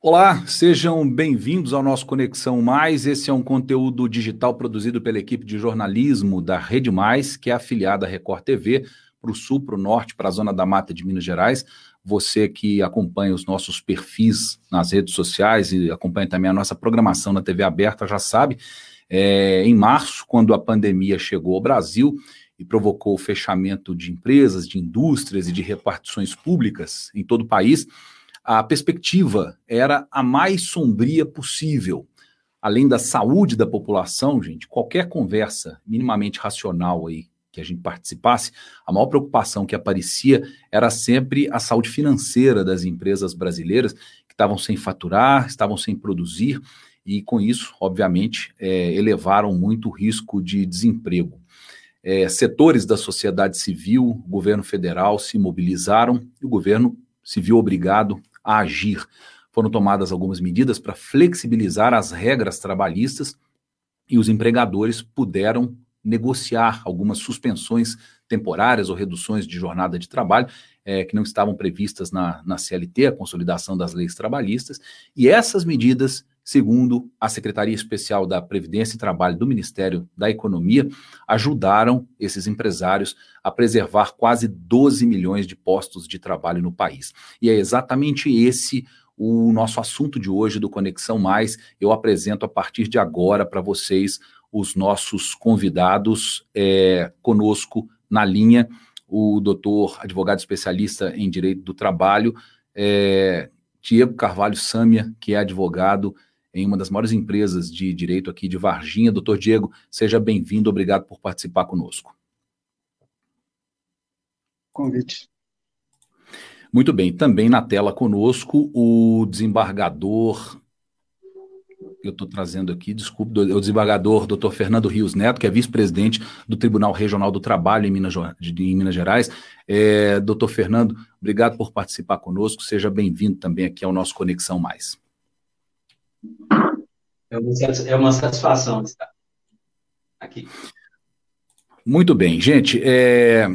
Olá, sejam bem-vindos ao nosso Conexão Mais. Esse é um conteúdo digital produzido pela equipe de jornalismo da Rede Mais, que é afiliada à Record TV, para o sul, para o norte, para a zona da mata de Minas Gerais. Você que acompanha os nossos perfis nas redes sociais e acompanha também a nossa programação na TV aberta já sabe. É, em março, quando a pandemia chegou ao Brasil e provocou o fechamento de empresas, de indústrias e de repartições públicas em todo o país, a perspectiva era a mais sombria possível. Além da saúde da população, gente, qualquer conversa minimamente racional aí que a gente participasse, a maior preocupação que aparecia era sempre a saúde financeira das empresas brasileiras que estavam sem faturar, estavam sem produzir e com isso, obviamente, é, elevaram muito o risco de desemprego. É, setores da sociedade civil, governo federal se mobilizaram e o governo se viu obrigado a agir. Foram tomadas algumas medidas para flexibilizar as regras trabalhistas e os empregadores puderam negociar algumas suspensões temporárias ou reduções de jornada de trabalho é, que não estavam previstas na, na CLT, a consolidação das leis trabalhistas, e essas medidas, segundo a Secretaria Especial da Previdência e Trabalho do Ministério da Economia, ajudaram esses empresários a preservar quase 12 milhões de postos de trabalho no país. E é exatamente esse o nosso assunto de hoje do Conexão Mais. Eu apresento a partir de agora para vocês os nossos convidados é, conosco na linha o doutor advogado especialista em direito do trabalho, é, Diego Carvalho Sâmia, que é advogado em uma das maiores empresas de direito aqui de Varginha. Doutor Diego, seja bem-vindo, obrigado por participar conosco. Convite. Muito bem, também na tela conosco o desembargador eu estou trazendo aqui, desculpe, o desembargador doutor Fernando Rios Neto, que é vice-presidente do Tribunal Regional do Trabalho em Minas, em Minas Gerais. É, doutor Fernando, obrigado por participar conosco, seja bem-vindo também aqui ao nosso Conexão Mais. É uma, é uma satisfação estar aqui. Muito bem, gente. É,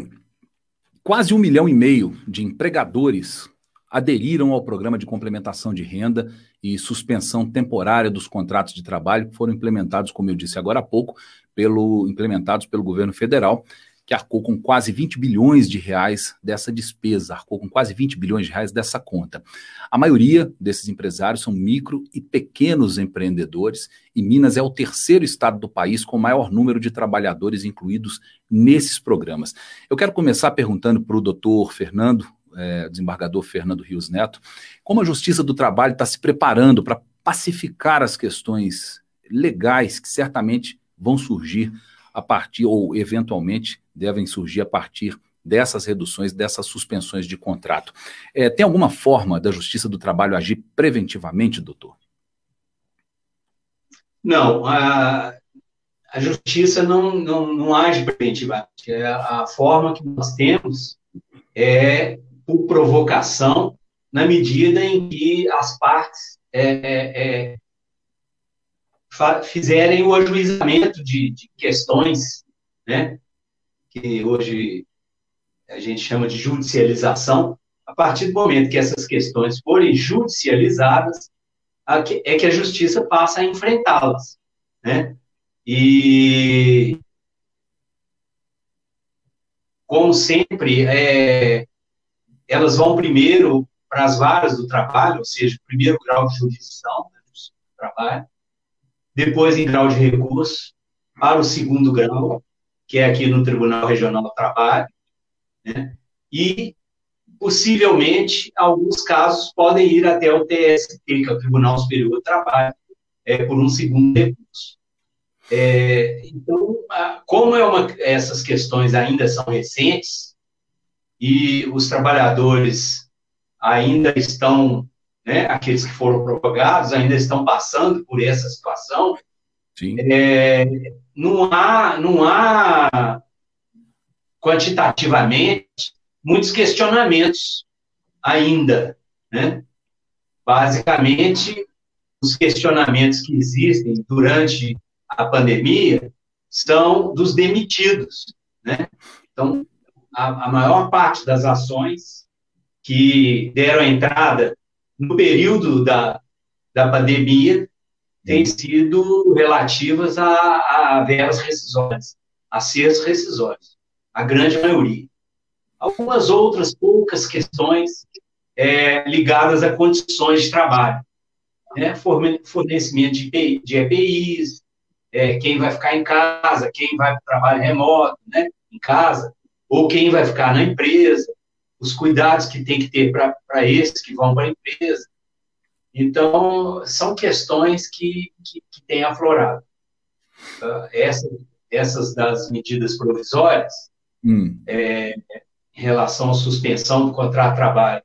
quase um milhão e meio de empregadores aderiram ao programa de complementação de renda e suspensão temporária dos contratos de trabalho que foram implementados, como eu disse agora há pouco, pelo, implementados pelo governo federal, que arcou com quase 20 bilhões de reais dessa despesa, arcou com quase 20 bilhões de reais dessa conta. A maioria desses empresários são micro e pequenos empreendedores, e Minas é o terceiro estado do país com o maior número de trabalhadores incluídos nesses programas. Eu quero começar perguntando para o doutor Fernando, é, desembargador Fernando Rios Neto, como a Justiça do Trabalho está se preparando para pacificar as questões legais que certamente vão surgir a partir, ou eventualmente devem surgir a partir dessas reduções, dessas suspensões de contrato. É, tem alguma forma da Justiça do Trabalho agir preventivamente, doutor? Não, a, a Justiça não, não, não age preventivamente. É a forma que nós temos é por provocação, na medida em que as partes é, é, é fizerem o ajuizamento de, de, questões, né, que hoje a gente chama de judicialização, a partir do momento que essas questões forem judicializadas, é que a justiça passa a enfrentá-las, né? E como sempre, é, elas vão primeiro para as varas do trabalho, ou seja, primeiro grau de jurisdição né, do trabalho, depois em grau de recurso, para o segundo grau, que é aqui no Tribunal Regional do Trabalho, né, e possivelmente alguns casos podem ir até o TST, que é o Tribunal Superior do Trabalho, é, por um segundo recurso. É, então, como é uma, essas questões ainda são recentes, e os trabalhadores ainda estão, né, aqueles que foram propagados, ainda estão passando por essa situação, é, não há, não há quantitativamente muitos questionamentos ainda, né? Basicamente, os questionamentos que existem durante a pandemia são dos demitidos, né? Então, a, a maior parte das ações que deram entrada no período da, da pandemia têm sido relativas a, a verbas rescisórias, a cestos rescisórios, a grande maioria. Algumas outras poucas questões é, ligadas a condições de trabalho, né? fornecimento de, de EPIs, é, quem vai ficar em casa, quem vai para o trabalho remoto, né? em casa, ou quem vai ficar na empresa, os cuidados que tem que ter para esses que vão para a empresa. Então, são questões que, que, que têm aflorado. Uh, essa, essas das medidas provisórias, hum. é, em relação à suspensão do contrato de trabalho,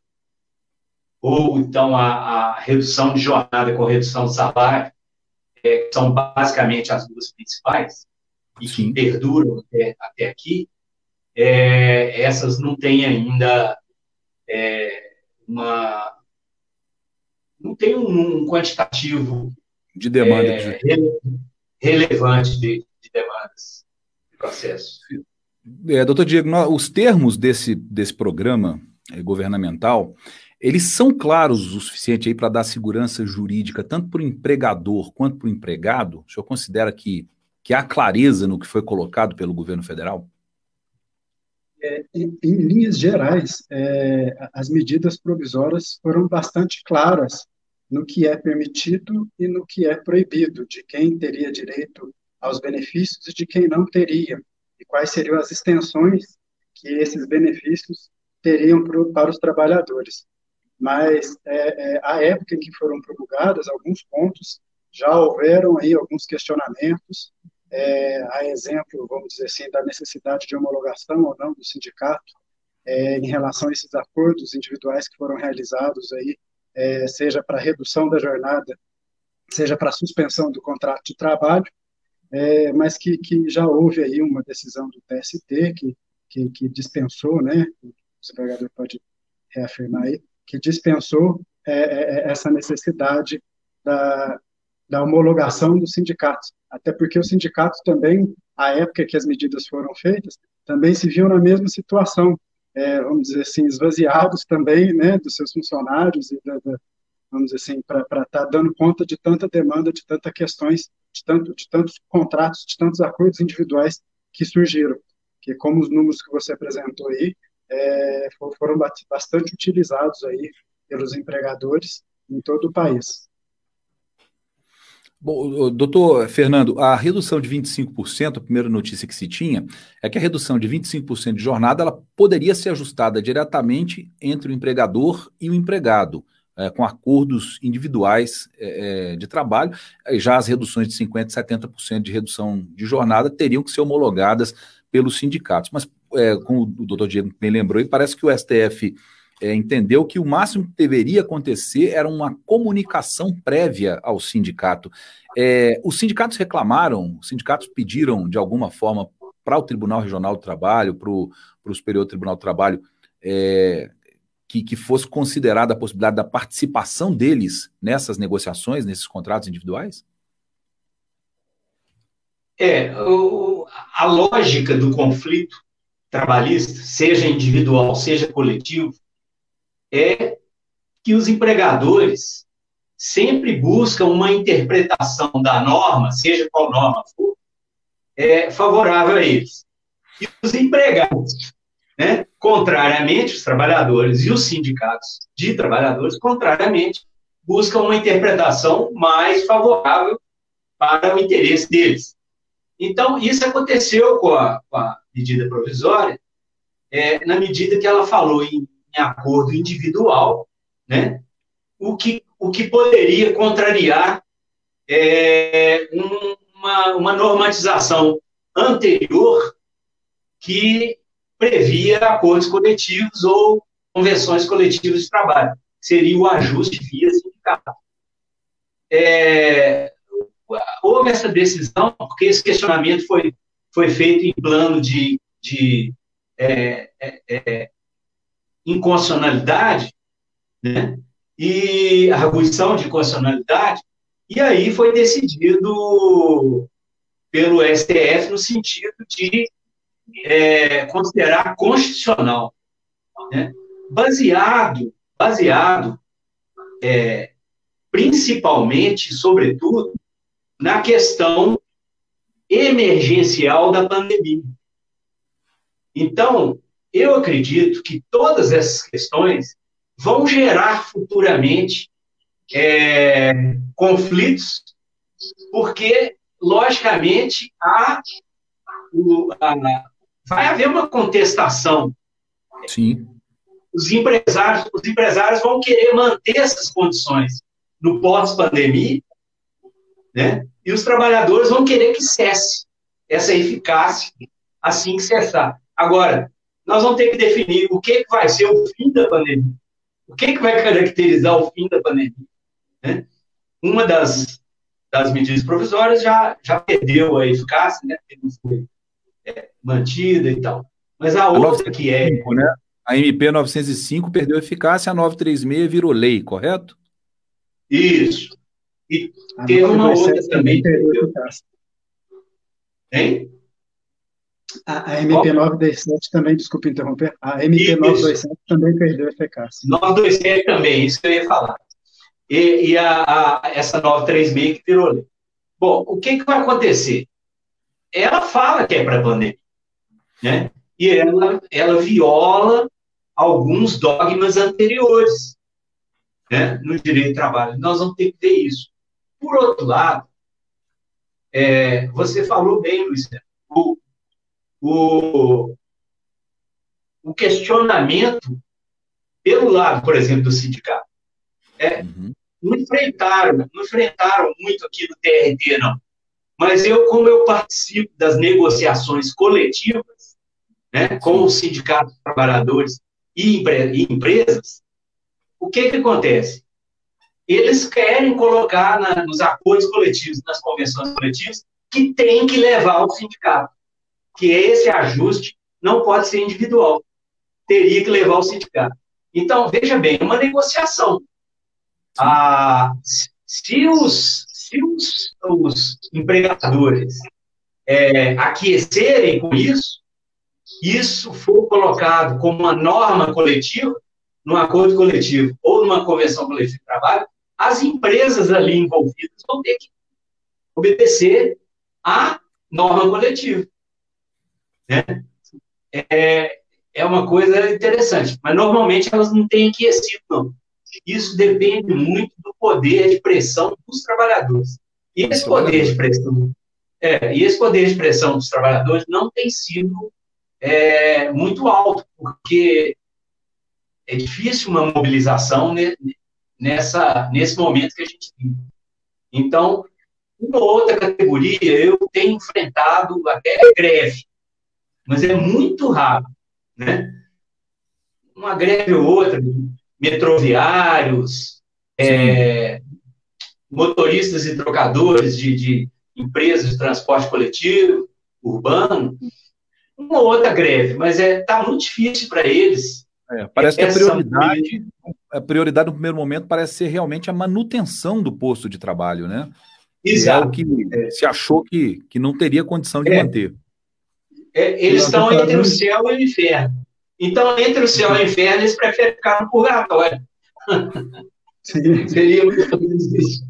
ou então a, a redução de jornada com redução de salário, é, são basicamente as duas principais, e Sim. que perduram até, até aqui, é, essas não têm ainda é, uma. Não tem um, um quantitativo de demanda é, de... relevante de, de, demandas de processo. É, doutor Diego, os termos desse, desse programa é, governamental, eles são claros o suficiente aí para dar segurança jurídica tanto para o empregador quanto para o empregado? O senhor considera que, que há clareza no que foi colocado pelo governo federal? É, em, em, linhas gerais, é, as medidas provisórias foram bastante claras no que é permitido e no que é proibido, de quem teria direito aos benefícios e de quem não teria, e quais seriam as extensões que esses benefícios teriam pro, para os trabalhadores. Mas, é, é, época em que foram promulgadas, alguns pontos já houveram aí alguns questionamentos, é, a exemplo, vamos dizer assim, da necessidade de homologação ou não do sindicato é, em relação a esses acordos individuais que foram realizados aí, é, seja para redução da jornada, seja para suspensão do contrato de trabalho, é, mas que, que já houve aí uma decisão do TST que, que, que dispensou, né, o desembargador pode reafirmar aí, que dispensou é, é, essa necessidade da, da homologação dos sindicatos, até porque os sindicatos também, à época que as medidas foram feitas, também se viam na mesma situação, é, vamos dizer assim, esvaziados também, né, dos seus funcionários e da, da vamos dizer assim, para estar tá dando conta de tanta demanda, de tantas questões, de, tanto, de tantos contratos, de tantos acordos individuais que surgiram, que como os números que você apresentou aí, é, foram bastante utilizados aí pelos empregadores em todo o país. Bom, doutor Fernando, a redução de 25%, a primeira notícia que se tinha, é que a redução de 25% de jornada ela poderia ser ajustada diretamente entre o empregador e o empregado, é, com acordos individuais é, é de trabalho. Já as reduções de 50% e 70% de redução de jornada teriam que ser homologadas pelos sindicatos. Mas, é, como o doutor Diego bem lembrou, parece que o STF é, entendeu que o máximo que deveria acontecer era uma comunicação prévia ao sindicato. É, os sindicatos reclamaram, os sindicatos pediram, de alguma forma, para o Tribunal Regional do Trabalho, para o Superior Tribunal do Trabalho, é, que, que fosse considerada a possibilidade da participação deles nessas negociações, nesses contratos individuais? É, o, a lógica do conflito trabalhista, seja individual, seja coletivo, é que os empregadores sempre buscam uma interpretação da norma, seja qual norma for, é, favorável a eles. E os empregados, né, contrariamente, os trabalhadores e os sindicatos de trabalhadores, contrariamente, buscam uma interpretação mais favorável para o interesse deles. Então, isso aconteceu com a, com a medida provisória, é, na medida que ela falou em acordo individual, né? o, que, o que poderia contrariar é, um, uma, uma normatização anterior que previa acordos coletivos ou convenções coletivas de trabalho. Seria o ajuste via sindicato. É, houve essa decisão, porque esse questionamento foi, foi feito em plano de, de é, é, é inconstitucionalidade, né? e arguição de constitucionalidade, e aí foi decidido pelo STF no sentido de é, considerar constitucional, né? baseado, baseado é, principalmente, sobretudo, na questão emergencial da pandemia. Então, eu acredito que todas essas questões vão gerar futuramente é, conflitos, porque, logicamente, há, o, a, vai haver uma contestação. Sim. Os empresários, os empresários vão querer manter essas condições no pós-pandemia, né? E os trabalhadores vão querer que cesse essa eficácia assim que cessar. Agora, nós vamos ter que definir o que, que vai ser o fim da pandemia. O que, que vai caracterizar o fim da pandemia? Né? Uma das, das medidas provisórias já, já perdeu a eficácia, né? não foi é, mantida e tal. Mas a, a outra que é. Né? A MP 905 perdeu a eficácia, a 936 virou lei, correto? Isso. E a teve uma outra também. Perdeu a eficácia. Hein? A, a MP 927 também, desculpe interromper, a MP 927 também perdeu eficácia. 927 também, isso que eu ia falar. E, e a, a, essa 936 que virou lei. Bom, o que, que vai acontecer? Ela fala que é para pandemia, né? E ela, ela viola alguns dogmas anteriores né, no direito do trabalho. Nós vamos ter que ver isso. Por outro lado, é, você falou bem, Luiz, o, o, o questionamento pelo lado, por exemplo, do sindicato. É, uhum. Não enfrentaram, não enfrentaram muito aqui no TRT, não. Mas eu, como eu participo das negociações coletivas, né, com os sindicatos trabalhadores e, e empresas, o que, que acontece? Eles querem colocar na, nos acordos coletivos, nas convenções coletivas, que tem que levar o sindicato que esse ajuste não pode ser individual. Teria que levar o sindicato. Então, veja bem, é uma negociação. Ah, se os, se os, os empregadores é, aquecerem com isso, isso for colocado como uma norma coletiva, num acordo coletivo ou numa convenção coletiva de trabalho, as empresas ali envolvidas vão ter que obedecer à norma coletiva. Né? É, é uma coisa interessante, mas normalmente elas não têm aquecido, não. Isso depende muito do poder de pressão dos trabalhadores. E esse poder de pressão, é, e esse poder de pressão dos trabalhadores não tem sido é, muito alto, porque é difícil uma mobilização nessa, nesse momento que a gente vive. Então, uma outra categoria, eu tenho enfrentado até greve, mas é muito raro, né? Uma greve ou outra, metroviários, é, motoristas e trocadores de, de, empresas de transporte coletivo, urbano, uma outra greve, mas é tá muito difícil para eles. É, parece que a prioridade, a prioridade no primeiro momento parece ser realmente a manutenção do posto de trabalho, né? Exato. É o que se achou que, que não teria condição de é. manter. É, eles estão entre o céu e o inferno. Então, entre o céu e o inferno, eles preferem ficar no purgatório. Seria muito isso.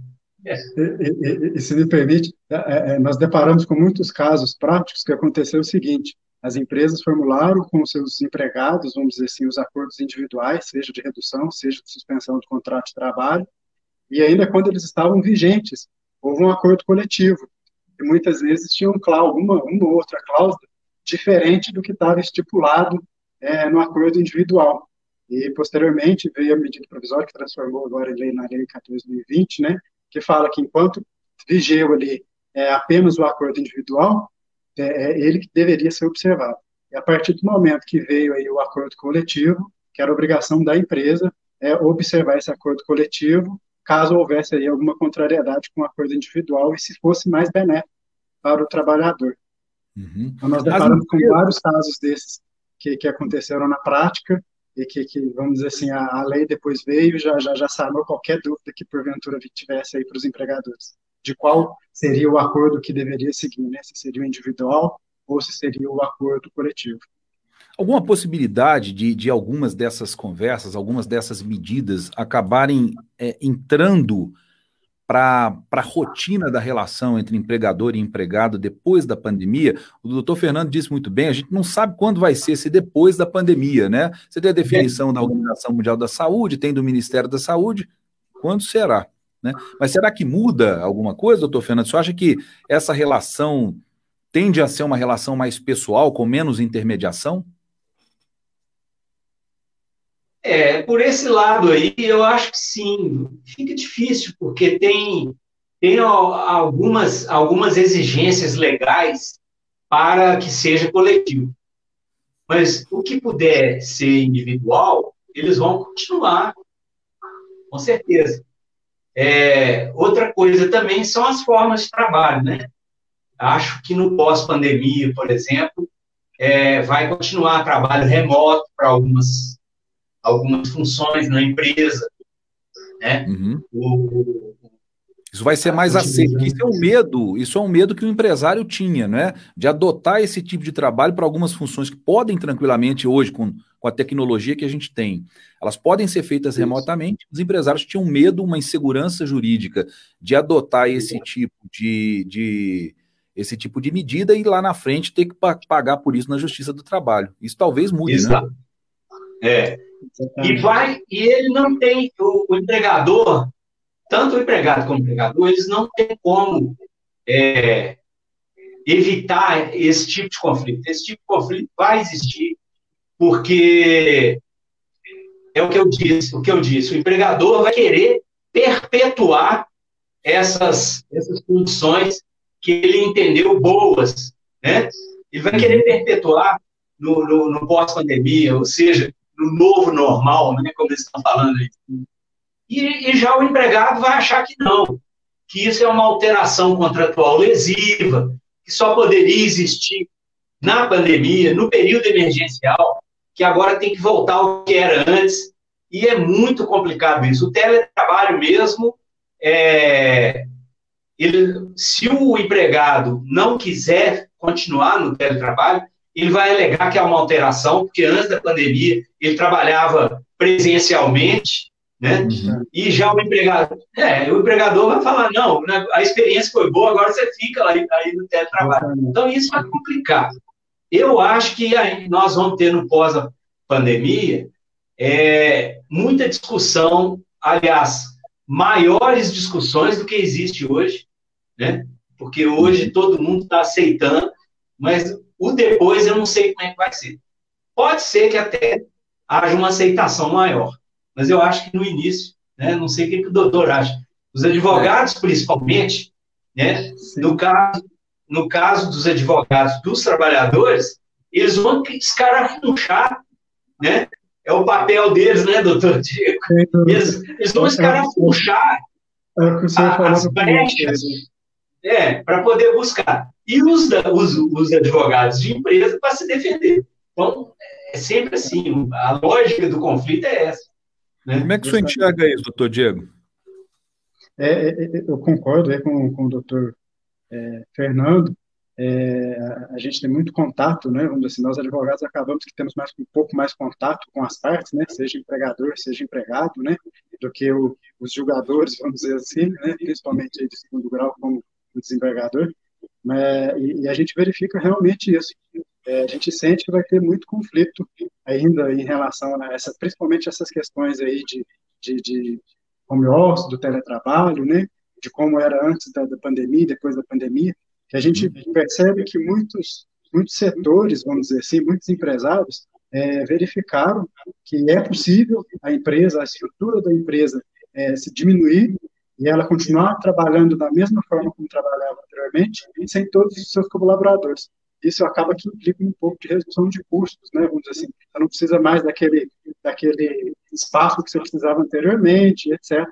É. E, e, e, se me permite, é, é, nós deparamos com muitos casos práticos que aconteceu o seguinte: as empresas formularam com seus empregados, vamos dizer assim, os acordos individuais, seja de redução, seja de suspensão do contrato de trabalho, e ainda quando eles estavam vigentes, houve um acordo coletivo, e muitas vezes tinham uma, uma outra cláusula diferente do que estava estipulado é, no acordo individual. E, posteriormente, veio a medida provisória que transformou agora lei na Lei 14.020, né, que fala que enquanto vigeu ali é, apenas o acordo individual, é, é ele que deveria ser observado. E a partir do momento que veio aí o acordo coletivo, que era obrigação da empresa é, observar esse acordo coletivo, caso houvesse aí alguma contrariedade com o acordo individual e se fosse mais benéfico para o trabalhador. Uhum. Então, nós deparamos com vários casos desses que, que aconteceram na prática e que, que vamos dizer assim, a, a lei depois veio e já, já, já sanou qualquer dúvida que porventura tivesse aí para os empregadores, de qual seria o acordo que deveria seguir, né? se seria o individual ou se seria o acordo coletivo. Alguma possibilidade de, de algumas dessas conversas, algumas dessas medidas acabarem é, entrando para a rotina da relação entre empregador e empregado depois da pandemia. O doutor Fernando disse muito bem, a gente não sabe quando vai ser esse depois da pandemia, né? Você tem a definição da Organização Mundial da Saúde, tem do Ministério da Saúde, quando será? Né? Mas será que muda alguma coisa, doutor Fernando? Você acha que essa relação tende a ser uma relação mais pessoal, com menos intermediação? É, por esse lado aí, eu acho que sim. Fica difícil, porque tem, tem algumas, algumas exigências legais para que seja coletivo. Mas o que puder ser individual, eles vão continuar, com certeza. É, outra coisa também são as formas de trabalho, né? Acho que no pós-pandemia, por exemplo, é, vai continuar trabalho remoto para algumas algumas funções na empresa, né? Uhum. O, isso vai ser mais aceito. Isso é um medo, isso é um medo que o empresário tinha, né? De adotar esse tipo de trabalho para algumas funções que podem tranquilamente hoje, com, com a tecnologia que a gente tem, elas podem ser feitas isso. remotamente. Os empresários tinham medo, uma insegurança jurídica de adotar esse tipo de, de esse tipo de medida e lá na frente ter que pagar por isso na Justiça do Trabalho. Isso talvez mude? Exato. né? É. E vai, e ele não tem, o, o, empregador, tanto o empregado como o empregador, eles não têm como é, evitar esse tipo de conflito. Esse tipo de conflito vai existir, porque é o que eu disse, o que eu disse, o empregador vai querer perpetuar essas, essas condições que ele entendeu boas, né? Ele vai querer perpetuar no, no, no pós-pandemia, ou seja, no novo normal, né, como eles estão falando aí. E, e, já o empregado vai achar que não, que isso é uma alteração contratual lesiva, que só poderia existir na pandemia, no período emergencial, que agora tem que voltar ao que era antes, e é muito complicado isso. O teletrabalho mesmo, é, ele, se o empregado não quiser continuar no teletrabalho, ele vai alegar que é uma alteração, porque antes da pandemia ele trabalhava presencialmente, né? Uhum. E já o empregado, é, o empregador vai falar, não, né, a experiência foi boa, agora você fica aí, aí no teletrabalho. Então isso vai complicar. Eu acho que aí nós vamos ter no pós-pandemia é, muita discussão, aliás, maiores discussões do que existe hoje, né? Porque hoje todo mundo está aceitando, mas o depois eu não sei como é que vai ser. Pode ser que até haja uma aceitação maior, mas eu acho que no início, né, não sei o que, que o doutor acha. Os advogados, principalmente, né, no caso, no caso dos advogados dos trabalhadores, eles vão escarafunchar, né? É o papel deles, né, doutor Diego? Eles, eles vão escarafunchar é as brechas é, para poder buscar. E os, os, os advogados de empresa para se defender. Então, é sempre assim, a lógica do conflito é essa. Né? Como é que o senhor enxerga isso, doutor Diego? É, é, é, eu concordo é, com, com o doutor é, Fernando. É, a gente tem muito contato, né? Vamos dizer assim, nós advogados acabamos que temos mais, um pouco mais contato com as partes, né? Seja empregador, seja empregado, né? Do que o, os julgadores, vamos dizer assim, né? Principalmente de segundo grau, como o desembargador, né, e, e, a gente verifica realmente isso. É, a gente sente que vai ter muito conflito ainda em relação a essa, principalmente essas questões aí de, de, de home office, do teletrabalho, né, de como era antes da, da pandemia, depois da pandemia, que a gente uhum. percebe que muitos, muitos setores, vamos dizer assim, muitos empresários é, verificaram que é possível a empresa, a estrutura da empresa é, se diminuir e ela continuar trabalhando da mesma forma como trabalhava anteriormente, sem todos os seus colaboradores. Isso acaba que implica um pouco de redução de custos, né? Vamos dizer assim, você não precisa mais daquele, daquele espaço que você precisava anteriormente, etc.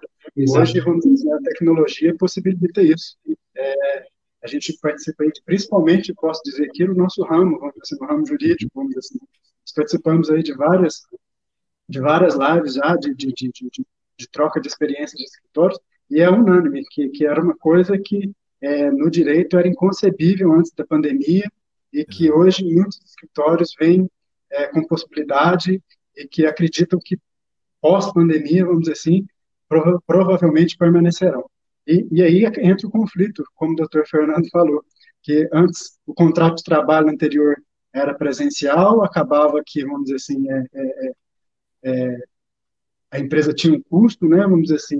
Hoje, vamos dizer, a tecnologia possibilita isso. É, a gente participa, principalmente, posso dizer aqui, no nosso ramo, vamos dizer, no ramo jurídico, vamos dizer assim, nós participamos aí de várias, de várias lives já, de, de, de, de, de troca de experiências de escritórios, e é unânime, que, que era uma coisa que é, no direito era inconcebível antes da pandemia e que uhum. hoje muitos escritórios vêm é, com possibilidade e que acreditam que pós-pandemia, vamos dizer assim, prova provavelmente permanecerão. E, e aí entra o conflito, como o doutor Fernando falou, que antes o contrato de trabalho anterior era presencial, acabava que, vamos dizer assim, é, é, é, é a empresa tinha um custo, né, vamos dizer assim,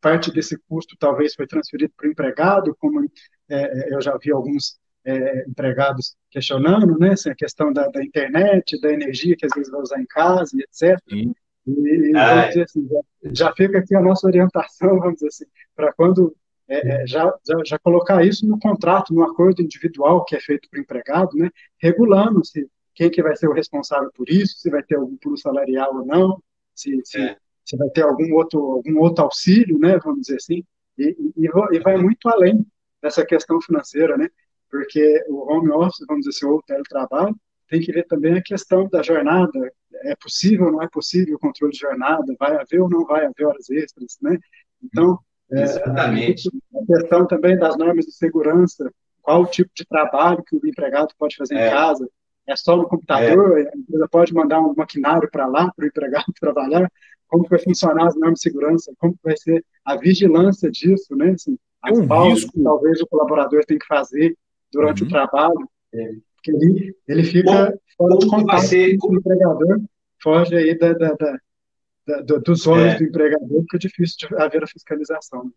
parte desse custo talvez foi transferido para o empregado, como é, é, eu já vi alguns é, empregados questionando, né, assim, a questão da, da, internet, da energia que às vezes vai usar em casa, e etc. Sim. E, ah, é. assim, já, já, fica aqui a nossa orientação, vamos dizer assim, para quando é, é, já, já, já, colocar isso no contrato, no acordo individual que é feito para o empregado, né, regulando se quem que vai ser o responsável por isso, se vai ter algum plus salarial ou não, se, se, se vai ter algum outro, algum outro auxílio, né, vamos dizer assim, e, e, e vai muito além dessa questão financeira, né, porque o home office, vamos dizer assim, ou o teletrabalho, tem que ver também a questão da jornada, é possível ou não é possível o controle de jornada, vai haver ou não vai haver horas extras, né? Então, é, Exatamente. É, a questão também das normas de segurança, qual o tipo de trabalho que o empregado pode fazer é. em casa, é só no computador, é. a empresa pode mandar um maquinário para lá para o empregado trabalhar, como vai funcionar as normas de segurança, como vai ser a vigilância disso, né? Assim, as é um pausas risco. que talvez o colaborador tem que fazer durante uhum. o trabalho, é, porque ele, ele fica fora de contato ser... com o empregador, foge aí da, da, da, da dos olhos é. do empregador, porque é difícil de haver a fiscalização.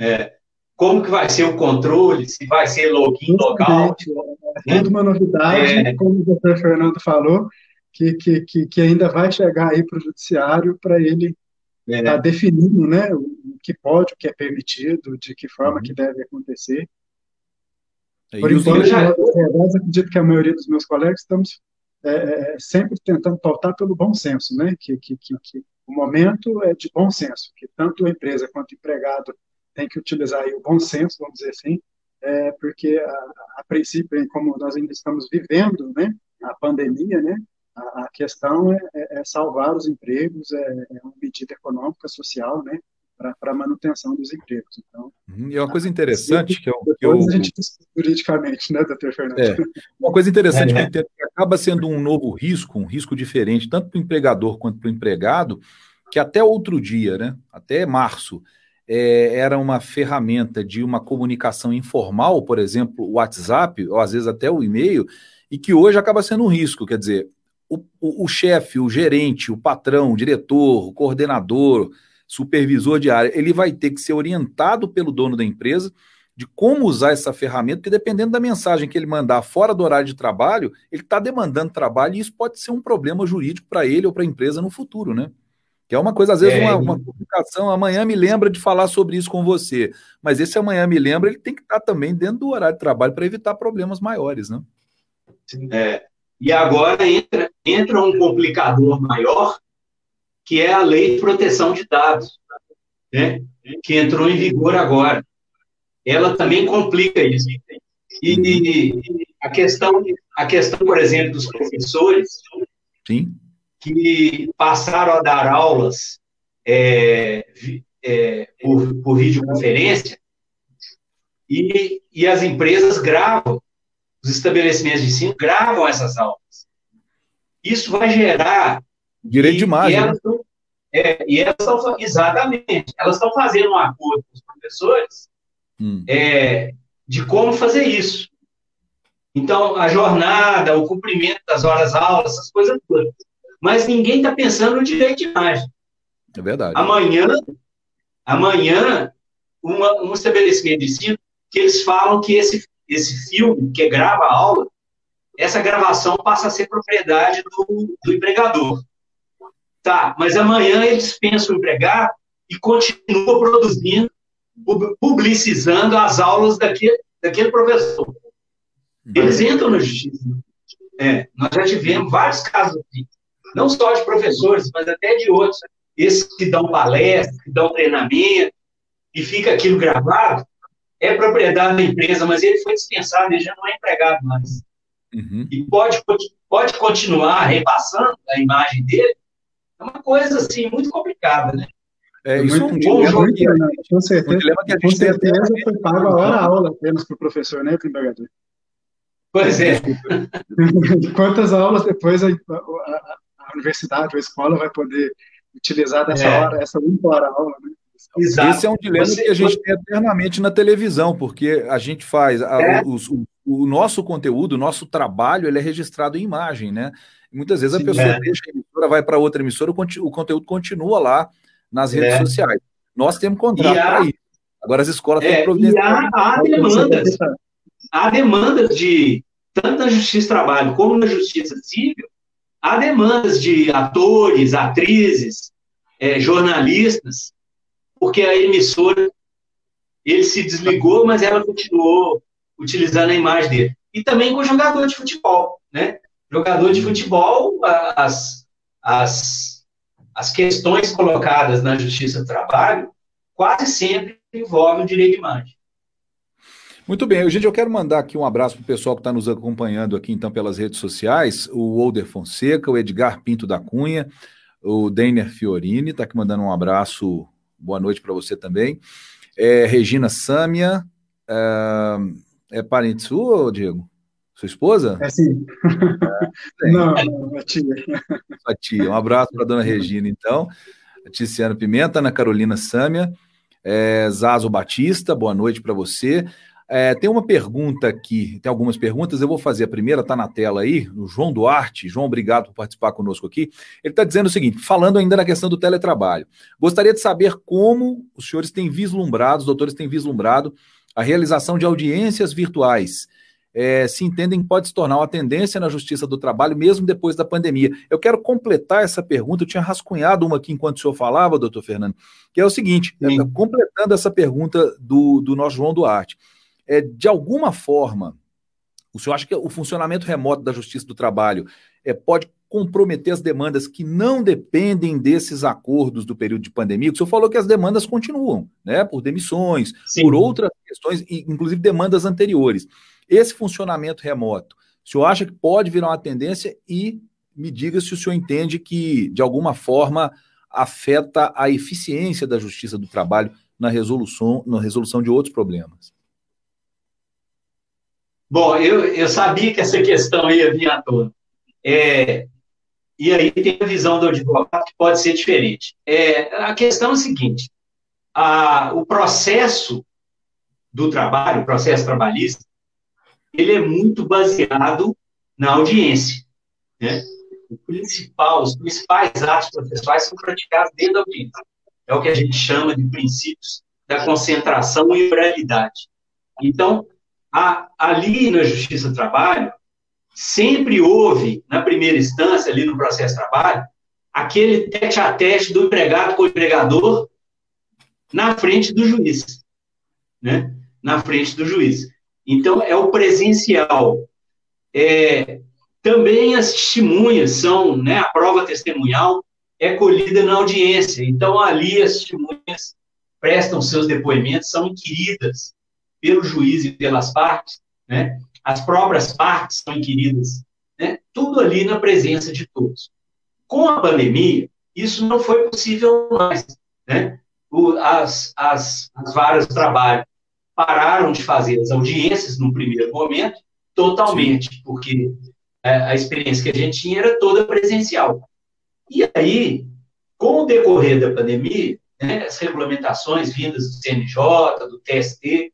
É. Como que vai ser o controle, se vai ser login, logout? É tudo uma novidade, é. como o doutor Fernando falou, que, que, que, ainda vai chegar aí para o judiciário para ele estar é. tá definindo né, o que pode, o que é permitido, de que forma uhum. que deve acontecer. É, Por enquanto, já... eu acredito que a maioria dos meus colegas estamos é, é, é, sempre tentando pautar pelo bom senso, né? Que, que, que, que, o momento é de bom senso, que tanto a empresa quanto o empregado tem que utilizar o bom senso, vamos dizer assim, é, porque a, a, princípio, como nós ainda estamos vivendo, né? A pandemia, né? A, a questão é, é, é salvar os empregos, é, uma medida econômica, social, né? para a manutenção dos empregos. Então, uhum. e uma coisa interessante que eu, que eu... a gente juridicamente, né, doutor Fernando? É, uma coisa interessante é, que acaba sendo um novo risco, um risco diferente, tanto para o empregador quanto para o empregado, que até outro dia, né, até março, é, era uma ferramenta de uma comunicação informal, por exemplo, o WhatsApp, ou às vezes até o e-mail, e que hoje acaba sendo um risco, quer dizer, o, o, o chefe, o gerente, o patrão, o diretor, o coordenador, supervisor de área, ele vai ter que ser orientado pelo dono da empresa de como usar essa ferramenta, porque dependendo da mensagem que ele mandar fora do horário de trabalho, ele está demandando trabalho e isso pode ser um problema jurídico para ele ou para a empresa no futuro, né? Que é uma coisa, às vezes, é, uma, uma publicação, amanhã me lembra de falar sobre isso com você, mas esse amanhã me lembra, ele tem que estar tá também dentro do horário de trabalho para evitar problemas maiores, né? É, e agora entra, entra um complicador maior, que é a Lei de Proteção de Dados, né, que entrou em vigor agora. Ela também complica isso. E, a questão, a questão, por exemplo, dos professores Sim. que passaram a dar aulas é, é, por, por videoconferência e, e as empresas gravam, os estabelecimentos de ensino gravam essas aulas. Isso vai gerar Direito e, de imagem. E elas, né? é, e elas estão, exatamente, elas estão fazendo um acordo com os professores hum. é, de como fazer isso. Então, a jornada, o cumprimento das horas aulas, essas coisas todas. Mas ninguém está pensando no direito de imagem. É verdade. Amanhã, amanhã uma, um estabelecimento de ensino que eles falam que esse, esse filme que grava a aula, essa gravação passa a ser propriedade do, do empregador. Tá, mas amanhã ele dispensa o empregado e continua produzindo, publicizando as aulas daquele, daquele professor. Eles entram na justiça. É, nós já tivemos vários casos aqui, não só de professores, mas até de outros, esses que dão palestra, que dão treinamento, e fica aquilo gravado, é propriedade da empresa, mas ele foi dispensado, ele já não é empregado mais. Uhum. E pode, pode continuar repassando a imagem dele, é uma coisa assim muito complicada, né? É, isso é um dilema, muito, né? com certeza, um dilema que a gente com certeza tem... foi pago a hora aula apenas para o professor, né, empregador? Pois é. Quantas aulas depois a, a, a, universidade ou a escola vai poder utilizar dessa é. hora, essa uma hora aula, né? Exato. Esse é um dilema você, que a gente tem eternamente na televisão, porque a gente faz a, é. o, o, nosso conteúdo, o nosso trabalho, ele é registrado em imagem, né? Muitas vezes Sim, a pessoa é. deixa a emissora, vai para outra emissora, o, o, conteúdo continua lá nas redes é. sociais. Nós temos contrato para isso. Agora as escolas têm é, providenciar. Há, há demandas, há demandas de tanto na Justiça do Trabalho como na Justiça Civil, há demandas de atores, atrizes, é, jornalistas porque a emissora ele se desligou, mas ela continuou utilizando a imagem dele. E também com jogador de futebol, né? Jogador de futebol, as, as, as questões colocadas na Justiça do Trabalho quase sempre envolvem o direito de imagem. Muito bem, gente, eu quero mandar aqui um abraço para o pessoal que está nos acompanhando aqui, então, pelas redes sociais, o Older Fonseca, o Edgar Pinto da Cunha, o Deiner Fiorini, está aqui mandando um abraço boa noite para você também. É, Regina Sâmia, é, é parente sua, Diego? Sua esposa? É sim. É, não, não, a tia. Sua tia. Um abraço para a dona Regina, então. A Tiziana Pimenta, Ana Carolina Sâmia, é, Zazo Batista, boa noite para você. É, tem uma pergunta aqui, tem algumas perguntas, eu vou fazer a primeira, está na tela aí, o João Duarte. João, obrigado por participar conosco aqui. Ele está dizendo o seguinte, falando ainda na questão do teletrabalho. Gostaria de saber como os senhores têm vislumbrado, os doutores têm vislumbrado a realização de audiências virtuais. É, se entendem que pode se tornar uma tendência na justiça do trabalho, mesmo depois da pandemia. Eu quero completar essa pergunta, eu tinha rascunhado uma aqui enquanto o senhor falava, doutor Fernando, que é o seguinte, é, completando essa pergunta do, do nosso João Duarte é, de alguma forma, o senhor acha que o funcionamento remoto da Justiça do Trabalho é, pode comprometer as demandas que não dependem desses acordos do período de pandemia? O senhor falou que as demandas continuam, né? Por demissões, Sim. por outras questões, inclusive demandas anteriores. Esse funcionamento remoto, o senhor acha que pode virar uma tendência e me diga se o senhor entende que, de alguma forma, afeta a eficiência da Justiça do Trabalho na resolução, na resolução de outros problemas. Bom, eu, eu sabia que essa questão ia vir à tona. É, e aí tem a visão do advogado que pode ser diferente. É, a questão é a seguinte: a, o processo do trabalho, o processo trabalhista, ele é muito baseado na audiência. Né? O principal, os principais atos processuais são praticados dentro da audiência. É o que a gente chama de princípios da concentração e oralidade. Então, a, ali na Justiça do Trabalho, sempre houve, na primeira instância, ali no processo de trabalho, aquele tete a tete do empregado com o empregador na frente do juiz. Né? Na frente do juiz. Então, é o presencial. É, também as testemunhas são, né, a prova testemunhal é colhida na audiência. Então, ali as testemunhas prestam seus depoimentos, são inquiridas pelo juiz e pelas partes, né? as próprias partes são inquiridas, né? tudo ali na presença de todos. Com a pandemia, isso não foi possível mais. Né? O, as, as, as varas de trabalho pararam de fazer as audiências no primeiro momento, totalmente, Sim. porque é, a experiência que a gente tinha era toda presencial. E aí, com o decorrer da pandemia, né, as regulamentações vindas do CNJ, do TST,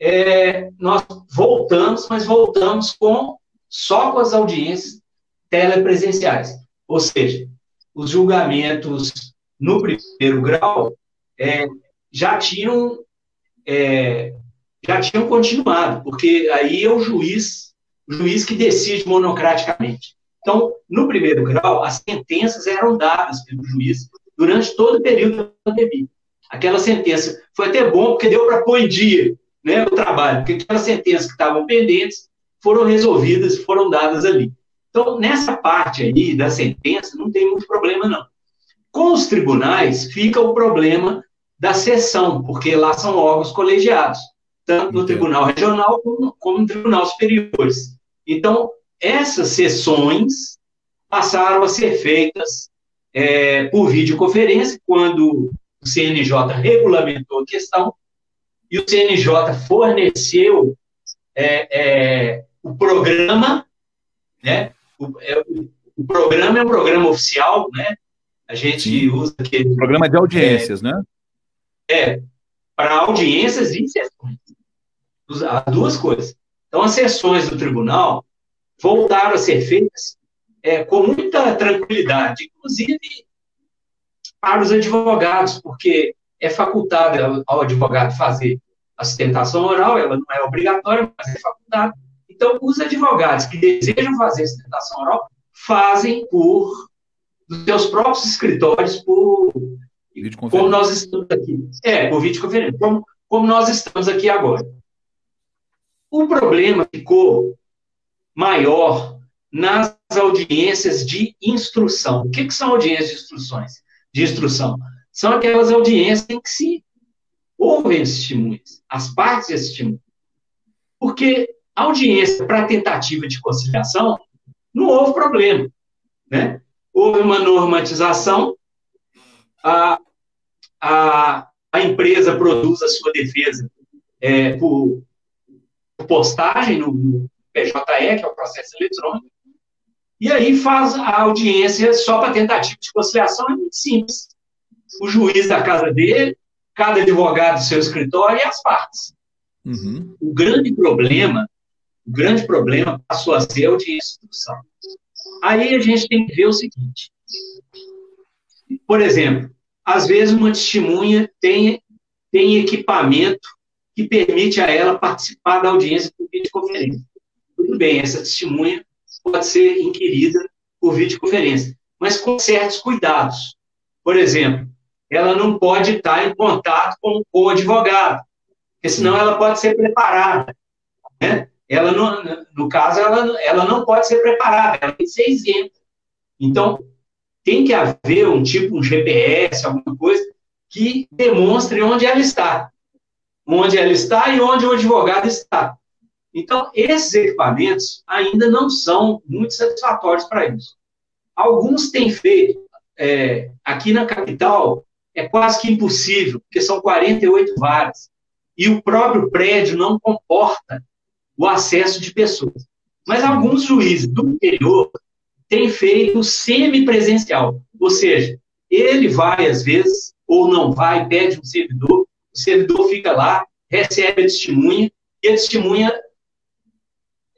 é, nós voltamos, mas voltamos com só com as audiências telepresenciais. Ou seja, os julgamentos no primeiro grau é, já tinham é, já tinham continuado, porque aí é o juiz, o juiz que decide monocraticamente. Então, no primeiro grau, as sentenças eram dadas pelo juiz durante todo o período da pandemia. Aquela sentença foi até bom, porque deu para pôr em dia né, o trabalho, porque aquelas sentenças que estavam pendentes foram resolvidas, foram dadas ali. Então, nessa parte aí da sentença, não tem muito problema, não. Com os tribunais, fica o problema da sessão, porque lá são órgãos colegiados, tanto no Tribunal Regional como, como no Tribunal Superiores. Então, essas sessões passaram a ser feitas é, por videoconferência, quando o CNJ regulamentou a questão, e o CNJ forneceu é, é, o programa, né? O, é, o, programa é um programa oficial, né? A gente Sim. usa aquele... Programa de audiências, né? é para audiências e sessões. As duas coisas. Então, as sessões do tribunal voltaram a ser feitas é, com muita tranquilidade, inclusive para os advogados, porque é facultado ao advogado fazer a sustentação oral, ela não é obrigatória, mas é facultada. Então, os advogados que desejam fazer a sustentação oral fazem por dos seus próprios escritórios por como nós estamos aqui. É, por videoconferência, como, como nós estamos aqui agora. O problema ficou maior nas audiências de instrução. O que, que são audiências de instruções? De instrução? São aquelas audiências em que se ouvem as testemunhas, as partes das testemunhas. Porque a audiência para tentativa de conciliação não houve problema. Né? Houve uma normatização, a, a, a empresa produz a sua defesa é, por, por, postagem no, no PJE, que é o processo eletrônico, e aí faz a audiência só para tentativa de conciliação, é muito simples. O juiz da casa dele, cada advogado do seu escritório e as partes. Uhum. O grande problema, o grande problema passou a ser a audiência de instrução. Aí a gente tem que ver o seguinte. Por exemplo, às vezes uma testemunha tem, tem equipamento que permite a ela participar da audiência por videoconferência. Tudo bem, essa testemunha pode ser inquirida por videoconferência, mas com certos cuidados. Por exemplo, ela não pode estar em contato com, o advogado, porque senão ela pode ser preparada. Né? Ela não, no caso, ela, ela não pode ser preparada, ela tem que ser isenta. Então, tem que haver um tipo, um GPS, alguma coisa, que demonstre onde ela está. Onde ela está e onde o advogado está. Então, esses equipamentos ainda não são muito satisfatórios para isso. Alguns têm feito, é, aqui na capital, é quase que impossível, porque são 48 varas, e o próprio prédio não comporta o acesso de pessoas. Mas alguns juízes do interior têm feito semipresencial, ou seja, ele vai às vezes, ou não vai, pede um servidor, o servidor fica lá, recebe a testemunha, e a testemunha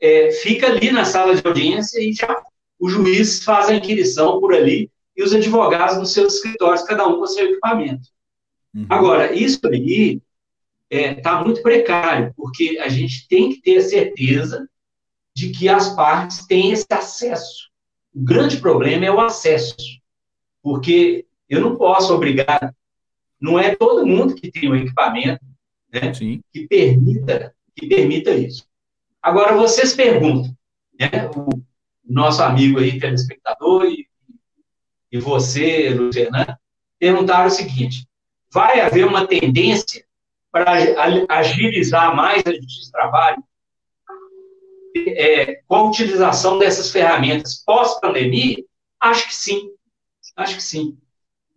é, fica ali na sala de audiência e já o juiz faz a inquirição por ali e os advogados nos seus escritórios, cada um com seu equipamento. Uhum. Agora, isso aí está é, tá muito precário, porque a gente tem que ter a certeza de que as partes têm esse acesso. O grande problema é o acesso, porque eu não posso obrigar, não é todo mundo que tem o um equipamento né, que permita que permita isso. Agora, vocês perguntam, né, o nosso amigo aí, telespectador, e, e você, Luciana, perguntaram o seguinte: vai haver uma tendência para agilizar mais a justiça de trabalho é, com a utilização dessas ferramentas pós-pandemia? Acho que sim, acho que sim.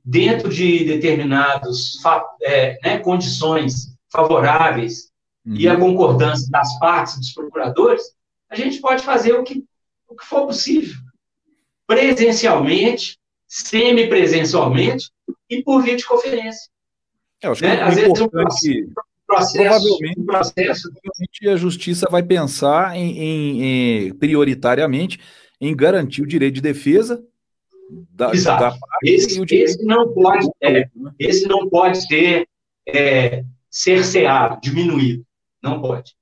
Dentro de determinadas é, né, condições favoráveis uhum. e a concordância das partes, dos procuradores, a gente pode fazer o que, o que for possível. Presencialmente, semipresencialmente e por videoconferência. É, acho né? que é Às vezes um processo, provavelmente, um processo... provavelmente a justiça vai pensar em, em, em, prioritariamente em garantir o direito de defesa da, Exato. da esse, esse não pode é, né? esse não pode ser é, cerceado, diminuído. Não pode.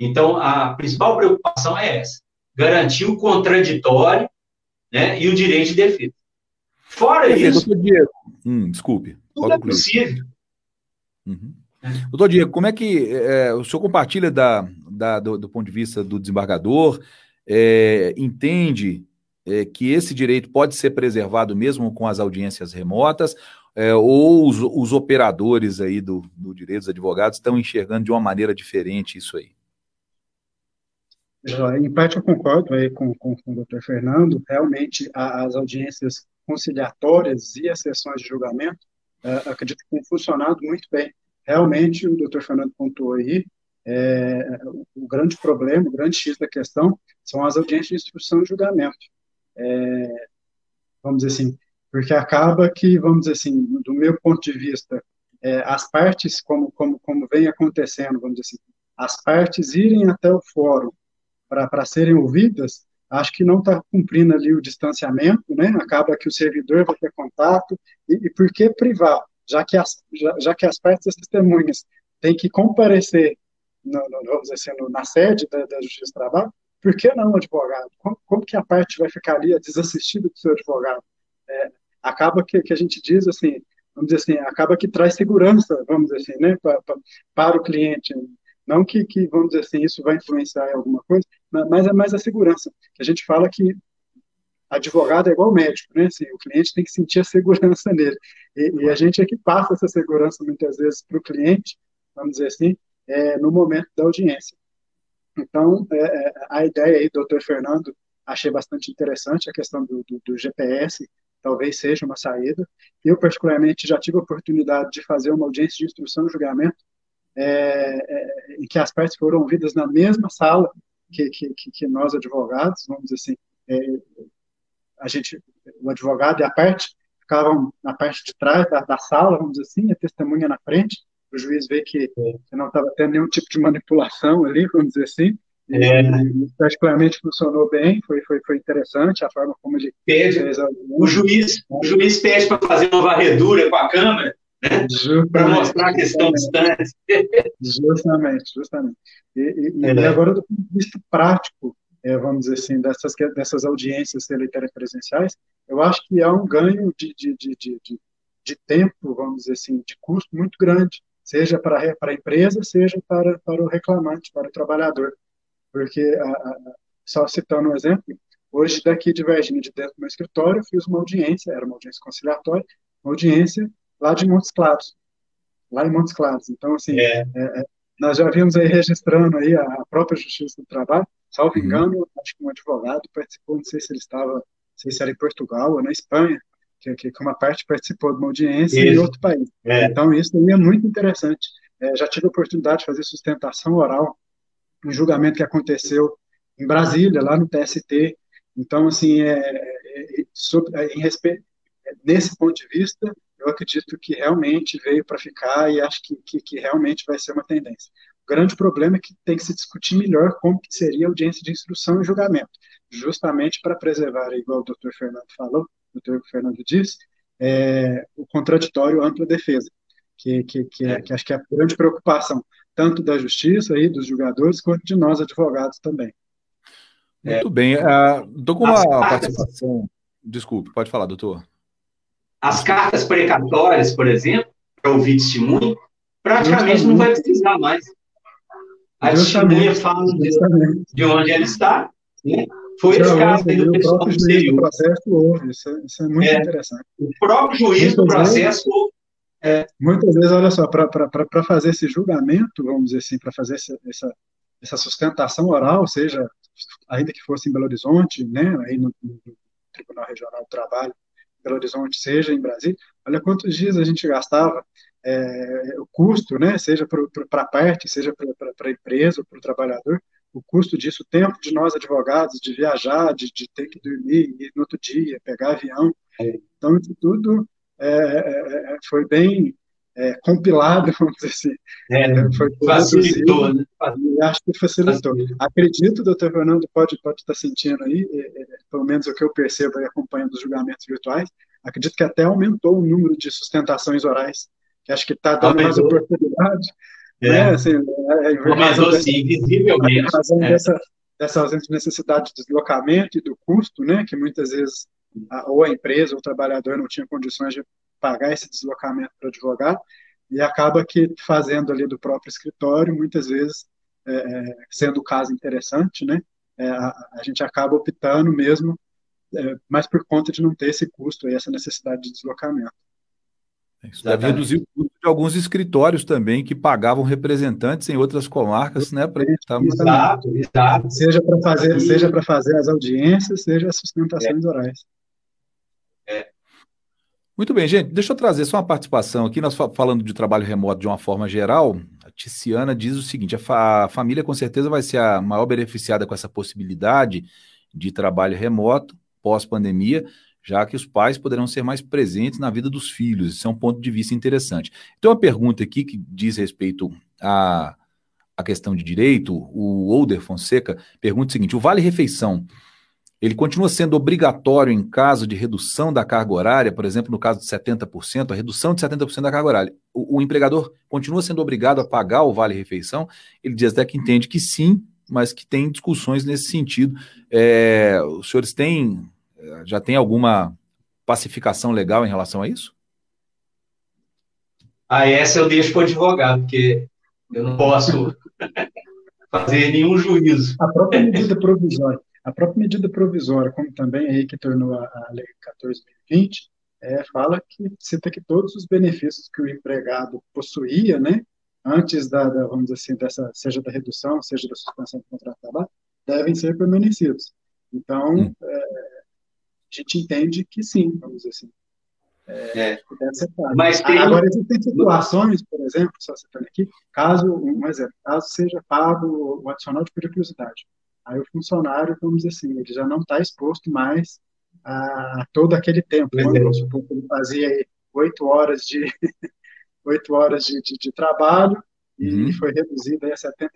Então, a principal preocupação é essa: garantir o contraditório né, e o direito de defesa. Fora isso. Doutor Diego, hum, desculpe. Tudo é possível. Uhum. É. Doutor Diego, como é que é, o senhor compartilha da, da do, do, ponto de vista do desembargador, é, entende é, que esse direito pode ser preservado mesmo com as audiências remotas, é, ou os, os, operadores aí do, do direito, dos advogados, estão enxergando de uma maneira diferente isso aí? Em parte, eu concordo aí com, com, com o doutor Fernando. Realmente, as audiências conciliatórias e as sessões de julgamento, uh, acredito que têm funcionado muito bem. Realmente, o doutor Fernando pontuou aí, é, o grande problema, o grande X da questão, são as audiências de instrução e julgamento. É, vamos dizer assim, porque acaba que, vamos dizer assim, do meu ponto de vista, é, as partes, como, como, como vem acontecendo, vamos dizer assim, as partes irem até o fórum para serem ouvidas, acho que não está cumprindo ali o distanciamento, né? Acaba que o servidor vai ter contato, e, e por que privar? Já que as, já, já que as partes das testemunhas têm que comparecer, no, no, vamos dizer assim, no, na sede da, da Justiça do Trabalho, por que não advogado? Como, como, que a parte vai ficar ali desassistida do seu advogado? É, acaba que, que a gente diz assim, vamos dizer assim, acaba que traz segurança, vamos dizer assim, né, para, para o cliente. Não que, que, vamos dizer assim, isso vai influenciar em alguma coisa, mas é mais a segurança. A gente fala que advogado é igual médico, né? Assim, o cliente tem que sentir a segurança nele. E, e a gente é que passa essa segurança muitas vezes para o cliente, vamos dizer assim, é, no momento da audiência. Então, é, é a ideia aí, doutor Fernando, achei bastante interessante a questão do, do, do GPS, talvez seja uma saída. Eu, particularmente, já tive a oportunidade de fazer uma audiência de instrução e julgamento, é, é, em que as partes foram ouvidas na mesma sala que, que, que nós, advogados, vamos dizer assim, é, a gente, o advogado e a parte ficavam na parte de trás da, da sala, vamos dizer assim, a testemunha na frente, o juiz vê que, que não estava tendo nenhum tipo de manipulação ali, vamos dizer assim, é. particularmente funcionou bem, foi, foi, foi interessante a forma como ele pede. o juiz O juiz pede para fazer uma varredura com a câmera, né? Para mostrar que estão distantes. Justamente, justamente. E, e, é. e, agora, do ponto de vista prático, é, vamos dizer assim, dessas, dessas audiências presenciais, eu acho que há um ganho de, de, de, de, de tempo, vamos dizer assim, de custo muito grande, seja para, para a empresa, seja para, para o reclamante, para o trabalhador. Porque, a, a, só citando um exemplo, hoje daqui de Virgínia, de dentro do meu escritório, eu fiz uma audiência, era uma audiência conciliatória, uma audiência lá de Montes Claros, lá em Montes Claros. Então, assim, é. É, é nós já vimos aí registrando aí a própria Justiça do Trabalho, salvo uhum. engano, acho que um advogado participou, não sei se ele estava, não sei se era em Portugal ou na Espanha, que, que uma parte participou de uma audiência isso. em outro país. É. Então, isso também é muito interessante. É, já tive a oportunidade de fazer sustentação oral um julgamento que aconteceu em Brasília, lá no TST. Então, assim, é, é, sobre, é, em respeito, nesse ponto de vista, eu acredito que realmente veio para ficar e acho que, que, que, realmente vai ser uma tendência. O grande problema é que tem que se discutir melhor como que seria a audiência de instrução e julgamento, justamente para preservar, igual o doutor Fernando falou, o doutor Fernando disse, é, o contraditório ampla defesa, que, que, que, é, que acho que é a grande preocupação, tanto da justiça e dos julgadores, quanto de nós, advogados, também. Muito é, bem. Estou uh, com uma participação. Desculpe, pode falar, doutor. As cartas precatórias, por exemplo, para ouvir testemunho, praticamente Justamente. não vai precisar mais. A testemunha fala de, de onde ela está, né? Foi esse caso aí do pessoal do exterior. processo houve, isso, é, isso é muito é, interessante. O próprio juiz do processo houve. É. Muitas vezes, olha só, para fazer esse julgamento, vamos dizer assim, para fazer essa, essa, essa, sustentação oral, seja, ainda que fosse em Belo Horizonte, né, aí no, no Tribunal Regional do Trabalho, Belo Horizonte, seja em Brasília, olha quantos dias a gente gastava, é, o custo, né, seja para a parte, seja para a empresa, para o trabalhador, o custo disso, o tempo de nós advogados de viajar, de, de ter que dormir e no outro dia pegar avião. É. Então, isso tudo é, é, é foi bem é, compilado, vamos dizer assim. É, foi facilitou, né? Acho que facilitou. facilitou. Acredito, doutor Fernando, pode, pode estar sentindo aí, pelo menos o que eu percebo aí acompanhando os julgamentos virtuais, acredito que até aumentou o número de sustentações orais, que acho que está dando aumentou. mais oportunidade é. Né? Assim, é, Aumentou, sim, visivelmente. A razão é. dessa, dessa ausência de necessidade de deslocamento e do custo, né, que muitas vezes a, ou a empresa ou o trabalhador não tinha condições de pagar esse deslocamento para o advogado, e acaba que fazendo ali do próprio escritório, muitas vezes, é, é sendo o caso interessante, né, é, a, a, gente acaba optando mesmo, é, mas por conta de não ter esse custo e essa necessidade de deslocamento. Isso deve reduzir o custo de alguns escritórios também que pagavam representantes em outras comarcas, né? Para exato, exato. Seja para fazer, e... seja para fazer as audiências, seja as sustentações é. orais. Muito bem, gente. Deixa eu trazer só uma participação aqui. Nós falando de trabalho remoto de uma forma geral. A Ticiana diz o seguinte: a, fa a família com certeza vai ser a maior beneficiada com essa possibilidade de trabalho remoto pós-pandemia já que os pais poderão ser mais presentes na vida dos filhos. Isso é um ponto de vista interessante. Então, uma pergunta aqui que diz respeito a, a questão de direito, o Older Fonseca pergunta o seguinte: o vale-refeição ele continua sendo obrigatório em caso de redução da carga horária, por exemplo, no caso de 70%, a redução de 70% da carga horária. O, o, empregador continua sendo obrigado a pagar o vale-refeição? Ele diz até que entende que sim, mas que tem discussões nesse sentido. É, os senhores têm, já tem alguma pacificação legal em relação a isso? Ah, essa eu deixo para o advogado, porque eu não posso fazer nenhum juízo. A própria medida provisória. A própria medida provisória, como também aí que tornou a, a Lei 14.020, é, fala que cita que todos os benefícios que o empregado possuía, né, antes da, da, vamos dizer assim, dessa, seja da redução, seja da suspensão do contrato de trabalho, devem ser permanecidos. Então, hum. é, a gente entende que sim, vamos dizer assim. É, é. Mas tem... Agora, existem situações, por exemplo, só citando aqui, caso, um exemplo, caso seja pago o adicional de periculosidade. Aí o funcionário, vamos dizer assim, ele já não está exposto mais a todo aquele tempo. Quando, vamos supor que ele fazia oito horas de oito horas de, de, de, trabalho uhum. e foi reduzido a 70%.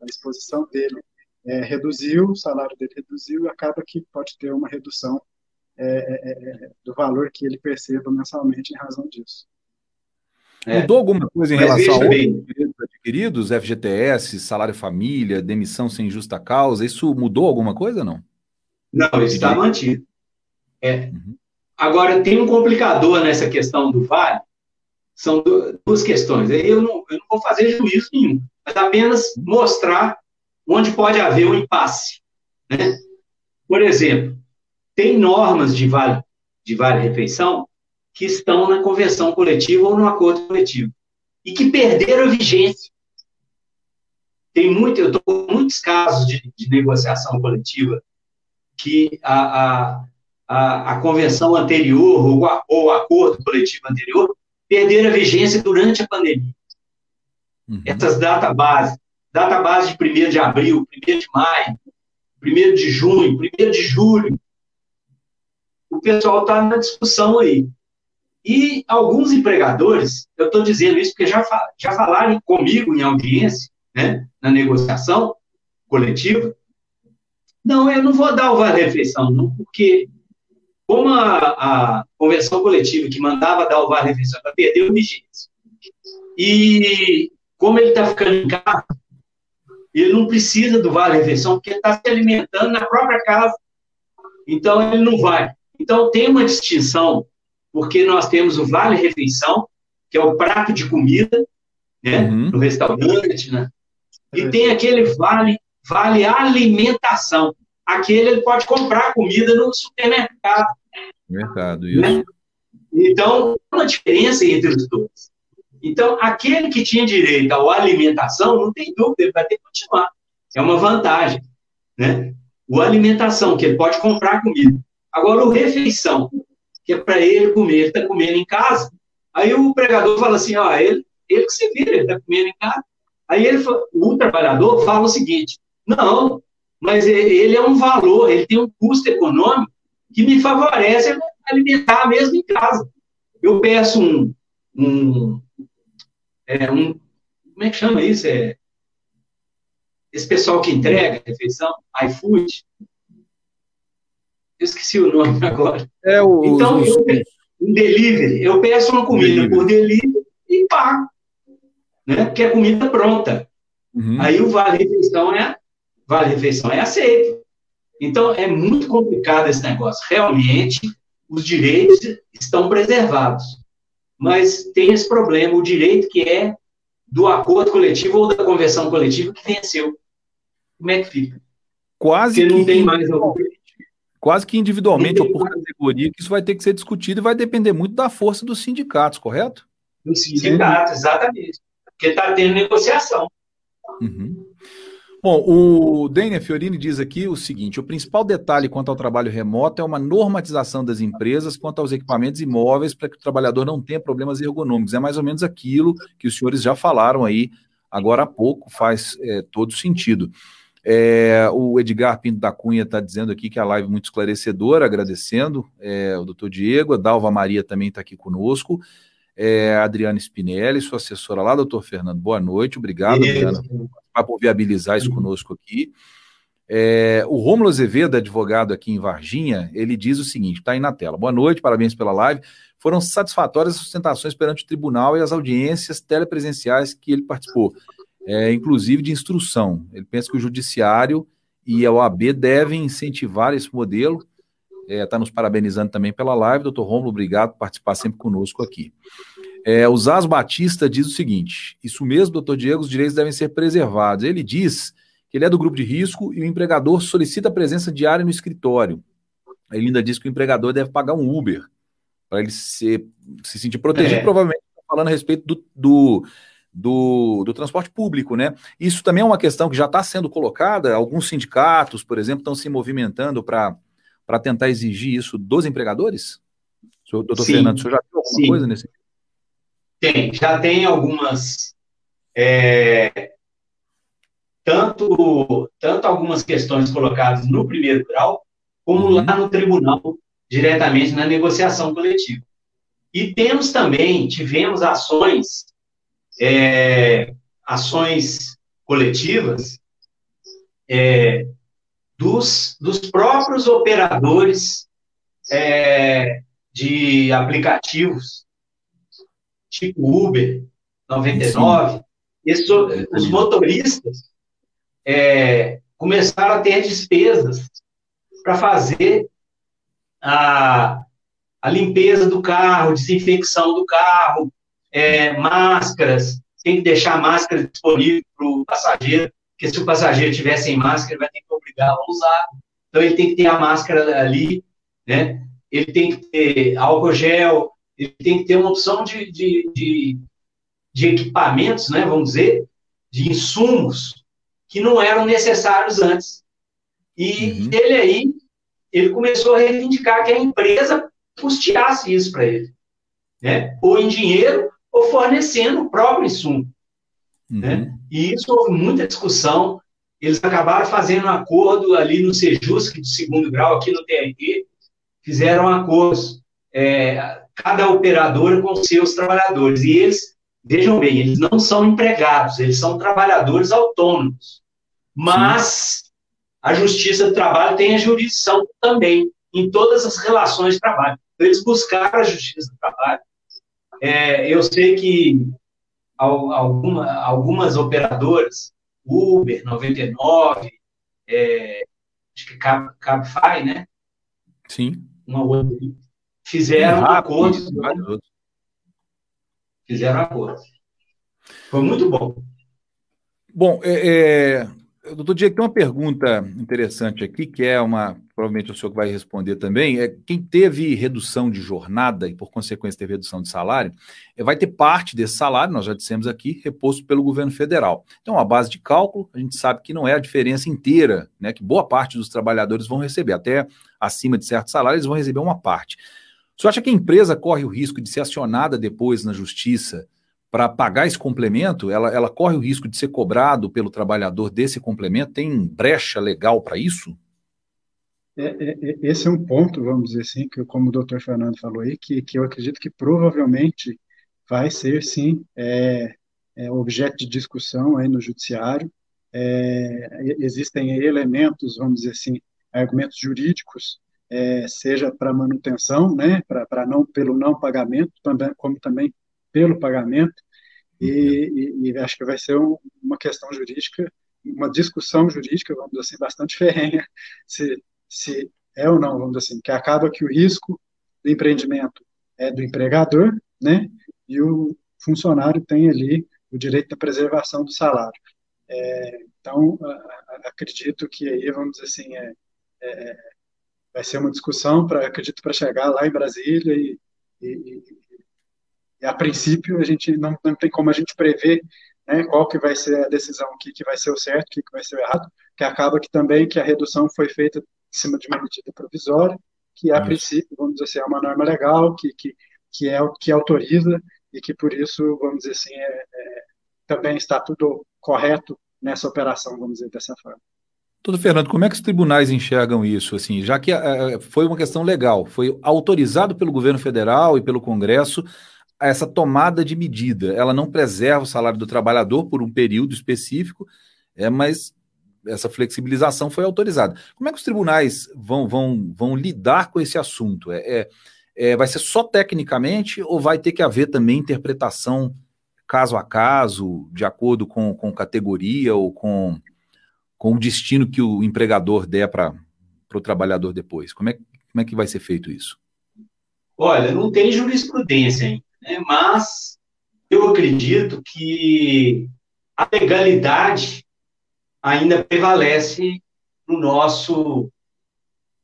A exposição dele é, reduziu, o salário dele reduziu e acaba que pode ter uma redução é, é, é, é do valor que ele perceba mensalmente em razão disso. É. Mudou alguma coisa em Mas relação a adquiridos, FGTS, salário família, demissão sem justa causa? Isso mudou alguma coisa não? Não, isso está mantido. É. Uhum. Agora, tem um complicador nessa questão do vale. São duas questões. Eu não, eu não vou fazer juízo nenhum, mas apenas mostrar onde pode haver um impasse. Né? Por exemplo, tem normas de vale, de vale refeição que estão na convenção coletiva ou no acordo coletivo e que perderam a vigência. Tem muito, eu estou muitos casos de, de, negociação coletiva que a, a, a, a convenção anterior ou, a, ou o acordo coletivo anterior perderam a vigência durante a pandemia. Uhum. Essas databases, database de 1 de abril, 1 de maio, 1 de junho, 1 de julho, o pessoal está na discussão aí. E alguns empregadores, eu estou dizendo isso porque já, já falaram comigo em audiência, né, na negociação coletiva, não, eu não vou dar o vale-refeição, não, porque como a, a, convenção coletiva que mandava dar o vale-refeição, ela perdeu vigência. E como ele está ficando em casa, ele não precisa do vale-refeição, porque está se alimentando na própria casa. Então, ele não vai. Então, tem uma distinção porque nós temos o Vale Refeição, que é o prato de comida, né, uhum. no restaurante, né? E tem aquele Vale, Vale Alimentação. Aquele ele pode comprar comida no supermercado. Mercado, isso. Né? Então, uma diferença entre os dois. Então, aquele que tinha direito à alimentação, não tem dúvida, ele vai ter que continuar. É uma vantagem, né? O alimentação, que ele pode comprar comida. Agora, o refeição, que é para ele comer, ele está comendo em casa. Aí o pregador fala assim, ó, ele, ele que se vira, ele está comendo em casa. Aí ele, o trabalhador fala o seguinte, não, mas ele é um valor, ele tem um custo econômico que me favorece alimentar mesmo em casa. Eu peço um, um, é, um como é que chama isso? É, esse pessoal que entrega a refeição, iFood, eu esqueci o nome agora. É o, então, os... eu, um delivery, eu peço uma comida delivery. por delivery e pago. Né? Porque é comida pronta. Uhum. Aí o vale-refeição é, vale -refeição é aceito. Então, é muito complicado esse negócio. Realmente, os direitos estão preservados. Mas tem esse problema, o direito que é do acordo coletivo ou da convenção coletiva que venceu. Como é que fica? Quase Porque não que... tem mais quase que individualmente ou por categoria, que isso vai ter que ser discutido e vai depender muito da força dos sindicatos, correto? Dos sindicatos, exatamente. Porque está tendo negociação. Uhum. Bom, o Daniel Fiorini diz aqui o seguinte: o principal detalhe quanto ao trabalho remoto é uma normatização das empresas quanto aos equipamentos imóveis para que o trabalhador não tenha problemas ergonômicos. É mais ou menos aquilo que os senhores já falaram aí agora há pouco, faz é, todo sentido. É, o Edgar Pinto da Cunha está dizendo aqui que a live muito esclarecedora, agradecendo é, o doutor Diego, a Dalva Maria também está aqui conosco, é, Adriana Spinelli, sua assessora lá, doutor Fernando, boa noite, obrigado, Adriana, por viabilizar isso conosco aqui. É, o Romulo Azevedo, advogado aqui em Varginha, ele diz o seguinte: está aí na tela. Boa noite, parabéns pela live. Foram satisfatórias as sustentações perante o tribunal e as audiências telepresenciais que ele participou, é, inclusive de instrução. Ele pensa que o judiciário e a OAB devem incentivar esse modelo. Está é, tá nos parabenizando também pela live. Doutor Romulo, obrigado por participar sempre conosco aqui. É, o Zaz Batista diz o seguinte: isso mesmo, doutor Diego, os direitos devem ser preservados. Ele diz ele é do grupo de risco e o empregador solicita a presença diária no escritório. Ele ainda diz que o empregador deve pagar um Uber para ele se, se sentir protegido, é. provavelmente falando a respeito do, do, do, do, transporte público, né? Isso também é uma questão que já está sendo colocada. Alguns sindicatos, por exemplo, estão se movimentando para tentar exigir isso dos empregadores? doutor Sim. Fernando, o senhor já viu alguma Sim. coisa nesse Tem, já tem algumas é, tanto, tanto algumas questões colocadas no primeiro grau, como uhum. lá no tribunal, diretamente na negociação coletiva. E temos também, tivemos ações, é, ações coletivas é, dos, dos próprios operadores é, de aplicativos, tipo Uber, 99, esses, os motoristas é, começaram a ter despesas para fazer a, a limpeza do carro, desinfecção do carro, é, máscaras, tem que deixar a máscara disponível para o passageiro, porque se o passageiro estiver sem máscara, ele vai ter a usar. Então, ele tem que ter a máscara ali, né? ele tem que ter álcool gel, ele tem que ter uma opção de, de, de, de equipamentos, né, vamos dizer, de insumos que não eram necessários antes. E uhum. ele aí, ele começou a reivindicar que a empresa custeasse isso para ele, né? ou em dinheiro, ou fornecendo o próprio insumo. Uhum. Né? E isso houve muita discussão. Eles acabaram fazendo um acordo ali no Sejus, que de segundo grau, aqui no TRT, fizeram acordos, é, cada operadora com seus trabalhadores. E eles, vejam bem, eles não são empregados, eles são trabalhadores autônomos. Mas Sim. a Justiça do Trabalho tem a jurisdição também em todas as relações de trabalho. Então, eles buscaram a Justiça do Trabalho. É, eu sei que alguma, algumas operadoras, Uber, 99, é, acho que Cabify, né? Sim. Uma outra. Fizeram um acordo. Fizeram acordo. Foi muito bom. Bom, é, é Doutor Diego, tem uma pergunta interessante aqui, que é uma, provavelmente o senhor vai responder também, é quem teve redução de jornada e, por consequência, teve redução de salário, é, vai ter parte desse salário, nós já dissemos aqui, reposto pelo governo federal. Então, a base de cálculo, a gente sabe que não é a diferença inteira, né, que boa parte dos trabalhadores vão receber, até acima de certo salário, eles vão receber uma parte. O senhor acha que a empresa corre o risco de ser acionada depois na justiça para pagar esse complemento, ela, ela corre o risco de ser cobrado pelo trabalhador desse complemento? Tem brecha legal para isso? É, é, é, esse é um ponto, vamos dizer assim, que como o doutor Fernando falou aí, que, que eu acredito que provavelmente vai ser, sim, é, é objeto de discussão aí no judiciário. É, existem elementos, vamos dizer assim, argumentos jurídicos, seja para manutenção, né, para não pelo não pagamento, também, como também pelo pagamento, e, e, e acho que vai ser um, uma questão jurídica, uma discussão jurídica, vamos dizer assim, bastante ferrenha, se, se é ou não, vamos dizer assim, que acaba que o risco do empreendimento é do empregador, né, e o funcionário tem ali o direito da preservação do salário. É, então, acredito que aí, vamos dizer assim, é, é vai ser uma discussão, para acredito, para chegar lá em Brasília e, e, a princípio, a gente não, não tem como a gente prever né, qual que vai ser a decisão, o que, que vai ser o certo, o que, que vai ser o errado, que acaba que também que a redução foi feita em cima de uma medida provisória, que a princípio, vamos dizer assim, é uma norma legal, que, que, que, é, que autoriza e que por isso, vamos dizer assim, é, é, também está tudo correto nessa operação, vamos dizer dessa forma. Doutor Fernando, como é que os tribunais enxergam isso? Assim, já que uh, foi uma questão legal, foi autorizado pelo governo federal e pelo Congresso essa tomada de medida. Ela não preserva o salário do trabalhador por um período específico, é, mas essa flexibilização foi autorizada. Como é que os tribunais vão, vão, vão lidar com esse assunto? É, é, é vai ser só tecnicamente ou vai ter que haver também interpretação caso a caso, de acordo com, com categoria ou com com o destino que o empregador der para o trabalhador depois? Como é, como é que vai ser feito isso? Olha, não tem jurisprudência ainda, né? mas eu acredito que a legalidade ainda prevalece no nosso,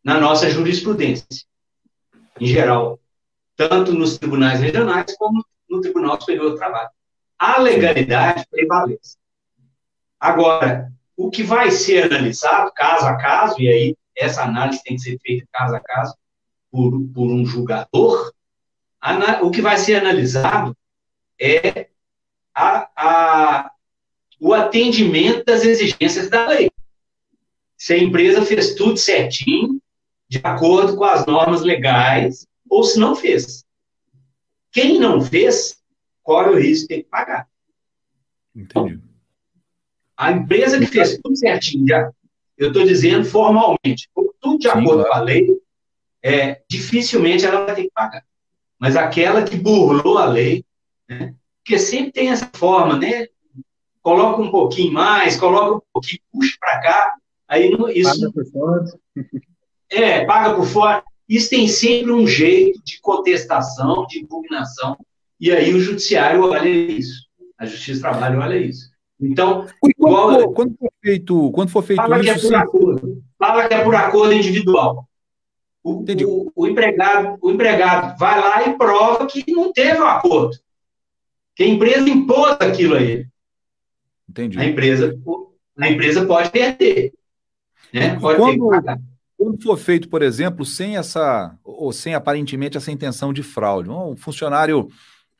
na nossa jurisprudência, em geral, tanto nos tribunais regionais como no Tribunal Superior do Trabalho. A legalidade prevalece. Agora, o que vai ser analisado caso a caso, e aí essa análise tem que ser feita caso a caso por, por um julgador, o que vai ser analisado é a, a, o atendimento das exigências da lei. Se a empresa fez tudo certinho, de acordo com as normas legais, ou se não fez. Quem não fez, corre o risco de ter que pagar. Entendi. A empresa que fez tudo certinho, já, eu estou dizendo formalmente, tudo de acordo com a lei, é, dificilmente ela vai ter que pagar. Mas aquela que burlou a lei, né, porque sempre tem essa forma, né? Coloca um pouquinho mais, coloca um pouquinho, puxa para cá, aí não, isso. Paga por fora. É, paga por fora. Isso tem sempre um jeito de contestação, de impugnação, e aí o judiciário olha isso. A Justiça do Trabalho olha isso. Então, quando, igual, for, quando for feito, quando for feito fala isso, que é por acordo, fala que é por acordo individual. O, o, o, empregado, o empregado vai lá e prova que não teve um acordo. Que a empresa impôs aquilo a ele. Entendi. A empresa, a empresa pode perder. Né? Pode quando, quando for feito, por exemplo, sem essa, ou sem aparentemente essa intenção de fraude, um funcionário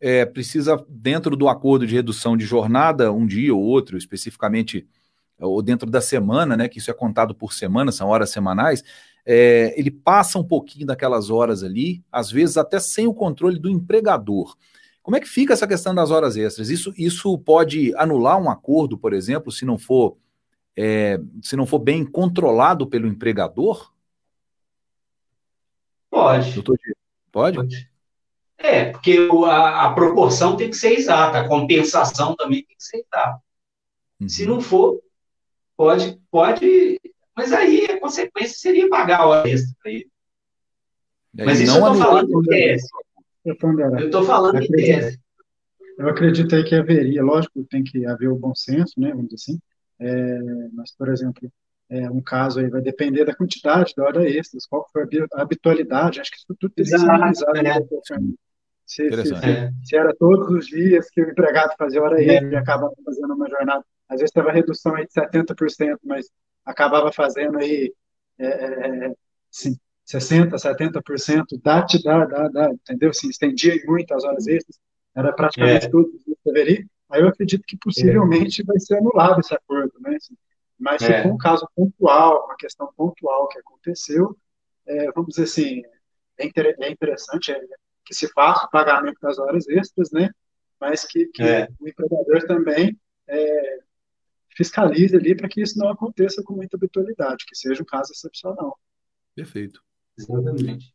é, precisa, dentro do acordo de redução de jornada, um dia ou outro, especificamente, ou dentro da semana, né, que isso é contado por semana, são horas semanais, é, ele passa um pouquinho daquelas horas ali, às vezes até sem o controle do empregador. Como é que fica essa questão das horas extras? Isso, isso pode anular um acordo, por exemplo, se não for é, se não for bem controlado pelo empregador? Pode. Doutor, pode? Pode. É, porque a, a, proporção tem que ser exata, a compensação também tem que ser exata. Uhum. Se não for, pode, pode. Mas aí a consequência seria pagar a hora extra para ele. Mas isso eu estou falando em tese. Eu estou falando em tese. Eu acredito aí que haveria, lógico, tem que haver o bom senso, né, vamos dizer assim, é, mas, por exemplo, é, um caso aí vai depender da quantidade da hora extra, qual foi a habitualidade, acho que isso tudo tem que ser analisado. É. Se, se, se, se, era todos os dias que o empregado fazia hora extra é. e acabava fazendo uma jornada, às vezes teve redução aí de 70%, mas acabava fazendo aí é, é, sim, 60%, 70% da, da, da, da, entendeu? Se estendia muito as horas extras, era praticamente é. tudo que deveria. Aí eu acredito que possivelmente é. vai ser anulado esse acordo, né? Mas se é. for um caso pontual, uma questão pontual que aconteceu, é, vamos dizer assim, é, é interessante, é, que se faça o pagamento das horas extras, né? Mas que, que o empregador também fiscalize ali para que isso não aconteça com muita habitualidade, que seja um caso excepcional. Perfeito. Exatamente.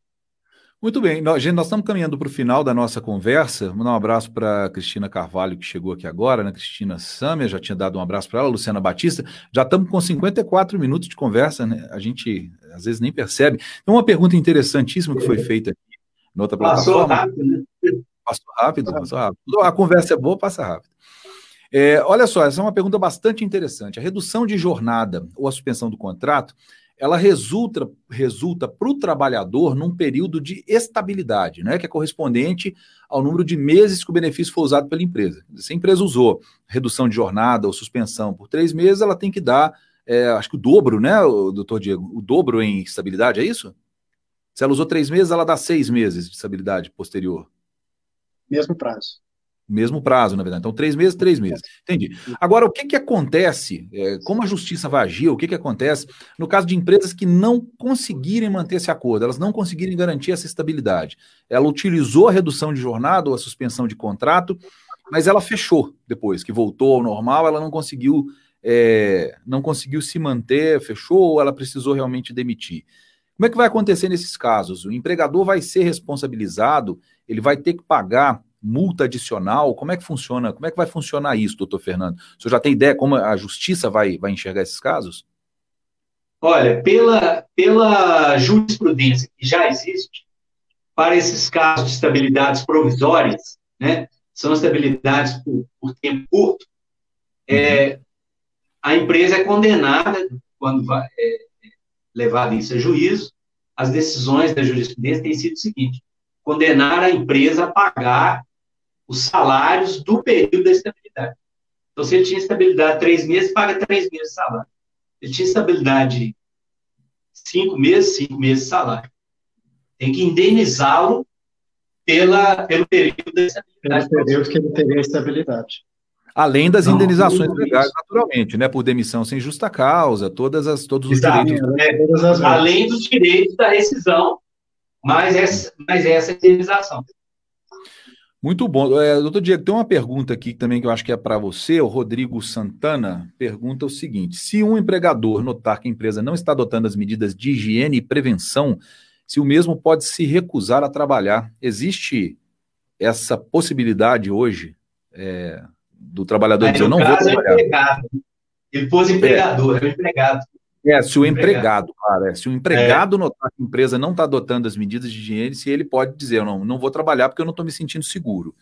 Muito bem, nós, gente, nós estamos caminhando para o final da nossa conversa. Vou dar um abraço para Cristina Carvalho, que chegou aqui agora, né? Cristina Samer, já tinha dado um abraço para ela, Luciana Batista. Já estamos com 54 minutos de conversa, né? A gente às vezes nem percebe. Tem uma pergunta interessantíssima que foi feita aqui noutra plataforma. Passou rápido, né? Passou rápido, passou rápido. A conversa é boa, passa rápido. É, olha só, essa é uma pergunta bastante interessante. A redução de jornada ou a suspensão do contrato, ela resulta resulta para o trabalhador num período de estabilidade, né, que é correspondente ao número de meses que o benefício foi usado pela empresa. Se a empresa usou redução de jornada ou suspensão por três meses, ela tem que dar, é, acho que o dobro, né, doutor Diego, o dobro em estabilidade, é isso? Se ela usou três meses, ela dá seis meses de estabilidade posterior. Mesmo prazo. Mesmo prazo, na verdade. Então, três meses, três meses. Entendi. Agora, o que, que acontece? É, como a justiça vai agir? O que, que acontece no caso de empresas que não conseguirem manter esse acordo, elas não conseguirem garantir essa estabilidade? Ela utilizou a redução de jornada ou a suspensão de contrato, mas ela fechou depois, que voltou ao normal, ela não conseguiu, é, não conseguiu se manter, fechou, ou ela precisou realmente demitir. Como é que vai acontecer nesses casos? O empregador vai ser responsabilizado, ele vai ter que pagar multa adicional? Como é que funciona? Como é que vai funcionar isso, doutor Fernando? O senhor já tem ideia como a justiça vai, vai enxergar esses casos? Olha, pela, pela jurisprudência que já existe, para esses casos de estabilidades provisórias, né, são estabilidades por, por tempo curto, é, a empresa é condenada, quando vai, é, é levada isso a juízo, as decisões da jurisprudência têm sido o seguinte: condenar a empresa a pagar os salários do período da estabilidade. Então, se ele tinha estabilidade três meses, paga três meses de salário. Ele tinha estabilidade cinco meses, cinco meses de salário. Tem que indenizá-lo pela, pelo período da estabilidade. Pelo período que ele teria estabilidade. Além das não, indenizações legais, naturalmente, né? Por demissão sem justa causa, todas as, todos os Exato, direitos. É, além dos direitos da rescisão, mais essa, mais essa indenização. Muito bom. É, doutor Diego, tem uma pergunta aqui também que eu acho que é para você. O Rodrigo Santana pergunta o seguinte: se um empregador notar que a empresa não está adotando as medidas de higiene e prevenção, se o mesmo pode se recusar a trabalhar, existe essa possibilidade hoje é, do trabalhador dizer: eu não vou trabalhar? É empregado. Ele pôs empregador, é, é o empregado. É, se o empregado, cara, é, se o empregado é. notar que a empresa não está adotando as medidas de higiene, se ele pode dizer, não, não vou trabalhar porque eu não estou me sentindo seguro.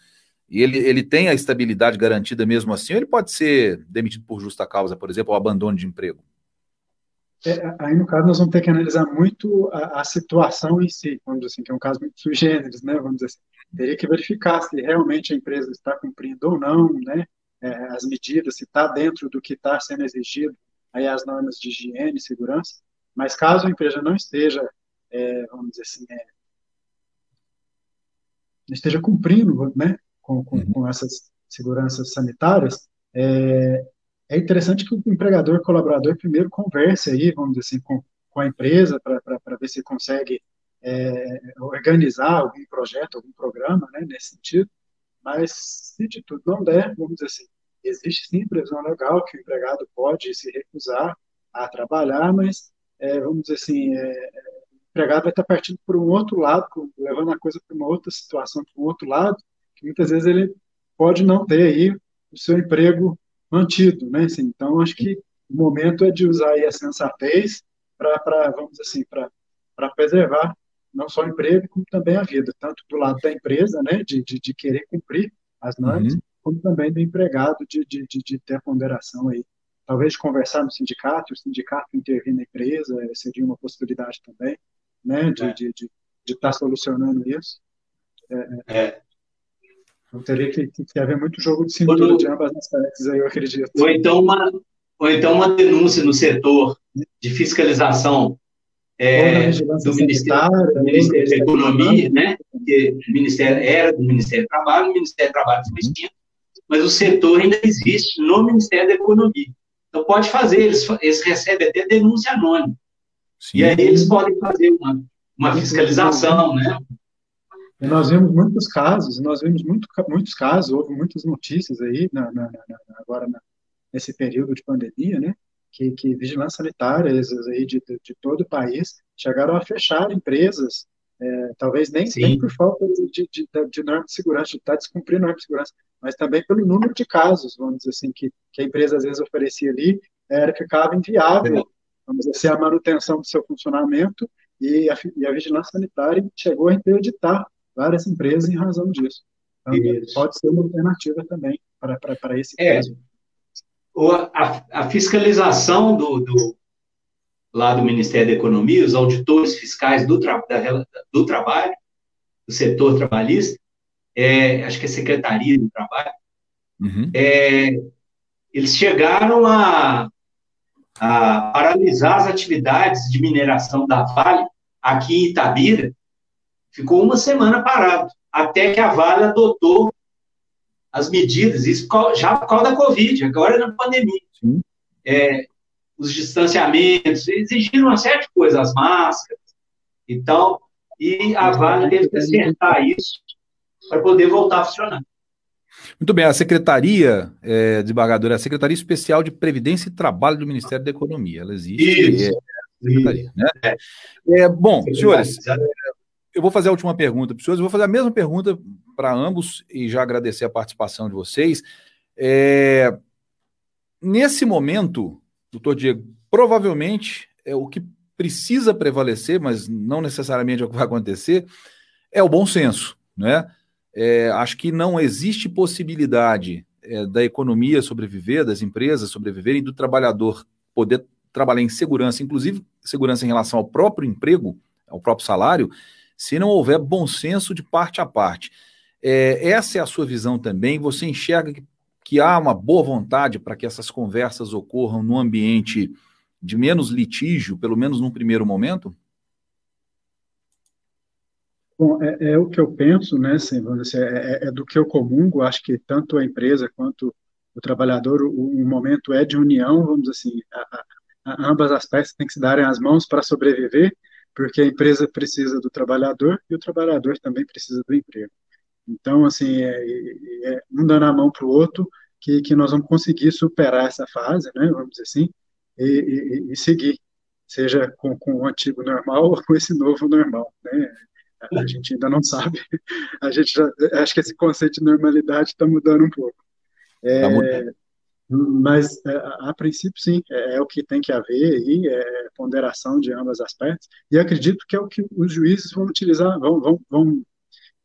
E ele, ele tem a estabilidade garantida mesmo assim, ou ele pode ser demitido por justa causa, por exemplo, ou abandono de emprego? É, aí, no caso, nós vamos ter que analisar muito a, a, situação em si, vamos dizer assim, que é um caso muito sui generis, né, vamos dizer assim. Teria que verificar se realmente a empresa está cumprindo ou não, né, é, as medidas, se está dentro do que está sendo exigido aí as normas de higiene e segurança, mas caso a empresa não esteja, é, vamos dizer assim, é, esteja cumprindo né, com, com, uhum. com essas seguranças sanitárias, é, é, interessante que o empregador colaborador primeiro converse aí, vamos dizer assim, com, com a empresa para ver se consegue é, organizar algum projeto, algum programa né, nesse sentido, mas se de tudo não der, vamos dizer assim, existe sim previsão legal que o empregado pode se recusar a trabalhar, mas, é, vamos dizer assim, é, o empregado vai estar partindo por um outro lado, levando a coisa para uma outra situação, para um outro lado, que muitas vezes ele pode não ter aí o seu emprego mantido, né? Assim, então, acho que o momento é de usar aí a sensatez para, vamos assim, para preservar não só o emprego, como também a vida, tanto do lado da empresa, né, de, de, de querer cumprir as normas, uhum como também do empregado de, de, de, de ter ponderação aí. Talvez conversar no sindicato, o sindicato intervir na empresa, eh, seria uma possibilidade também, né, de é. de, de, de estar tá solucionando isso. É, é. é. Então teria que, que, haver muito jogo de cintura Quando, de ambas as partes aí, eu acredito. Ou então uma, ou então uma denúncia no setor de fiscalização é, do Ministério, do Ministério da Economia, né? Porque o Ministério era do Ministério do Trabalho, o Ministério do Trabalho foi extinto, mas o setor ainda existe no Ministério da Economia. Então, pode fazer, eles, eles recebem até denúncia anônima. Sim. E aí eles podem fazer uma, uma fiscalização, né? Nós vimos muitos casos, nós vimos muito, muitos casos, houve muitas notícias aí, na, na, na, agora nesse período de pandemia, né? Que, que vigilância sanitária aí de, de todo o país chegaram a fechar empresas é, talvez nem, nem, por falta de, de, de, norma de segurança, de estar descumprindo norma de segurança, mas também pelo número de casos, vamos dizer assim, que, que a empresa às vezes oferecia ali, era, ficava inviável, vamos dizer assim, a manutenção do seu funcionamento e a, e a vigilância sanitária chegou a interditar várias empresas em razão disso. Então, pode ser uma alternativa também para, para, para esse é, caso. A, a fiscalização do, do, lá do Ministério da Economia, os auditores fiscais do, tra da, do trabalho, do setor trabalhista, é, acho que é Secretaria do Trabalho, uhum. é, eles chegaram a, a paralisar as atividades de mineração da Vale aqui em Itabira, ficou uma semana parado, até que a Vale adotou as medidas, isso já por causa da Covid, agora na pandemia. É, os distanciamentos, exigiram uma série de coisas, as máscaras e tal, e a Vale teve que acertar isso para poder voltar a funcionar. Muito bem, a Secretaria, é, desembargadora, é a Secretaria Especial de Previdência e Trabalho do Ministério da Economia, ela existe. Isso, é, secretaria, né? é. é bom, senhores, eu vou fazer a última pergunta para os senhores, eu vou fazer a mesma pergunta para ambos e já agradecer a participação de vocês. É, nesse momento, doutor Diego, provavelmente é o que precisa prevalecer, mas não necessariamente é o que vai acontecer, é o bom senso, né? É, acho que não existe possibilidade é, da economia sobreviver, das empresas sobreviverem, do trabalhador poder trabalhar em segurança, inclusive segurança em relação ao próprio emprego, ao próprio salário, se não houver bom senso de parte a parte. É, essa é a sua visão também? Você enxerga que, que há uma boa vontade para que essas conversas ocorram num ambiente de menos litígio, pelo menos num primeiro momento? Bom, é, é, o que eu penso, né, assim, dizer, é, é, é, do que eu comungo, acho que tanto a empresa quanto o trabalhador, o, o momento é de união, vamos assim, a, a, ambas as peças têm que se darem as mãos para sobreviver, porque a empresa precisa do trabalhador e o trabalhador também precisa do emprego. Então, assim, é, é um dando a mão para o outro que, que nós vamos conseguir superar essa fase, né, vamos dizer assim, e, e, e seguir, seja com, com o antigo normal ou com esse novo normal, né, a gente ainda não sabe. A gente já, acho que esse conceito de normalidade está mudando um pouco. É, tá mudando. Mas, é, a, princípio, sim, é, é, o que tem que haver aí, é ponderação de ambas as partes, e acredito que é o que os juízes vão utilizar, vão, vão, vão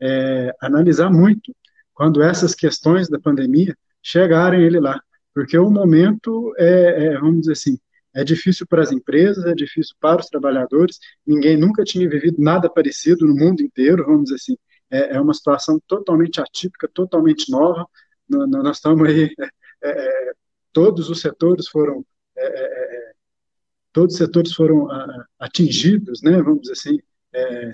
é, analisar muito quando essas questões da pandemia chegarem ele lá, porque o momento é, é vamos dizer assim, é difícil para as empresas, é difícil para os trabalhadores. Ninguém nunca tinha vivido nada parecido no mundo inteiro, vamos dizer assim. É, é uma situação totalmente atípica, totalmente nova. nós estamos aí, é, é, é, todos os setores foram, é, todos os setores foram atingidos, né? Vamos dizer assim,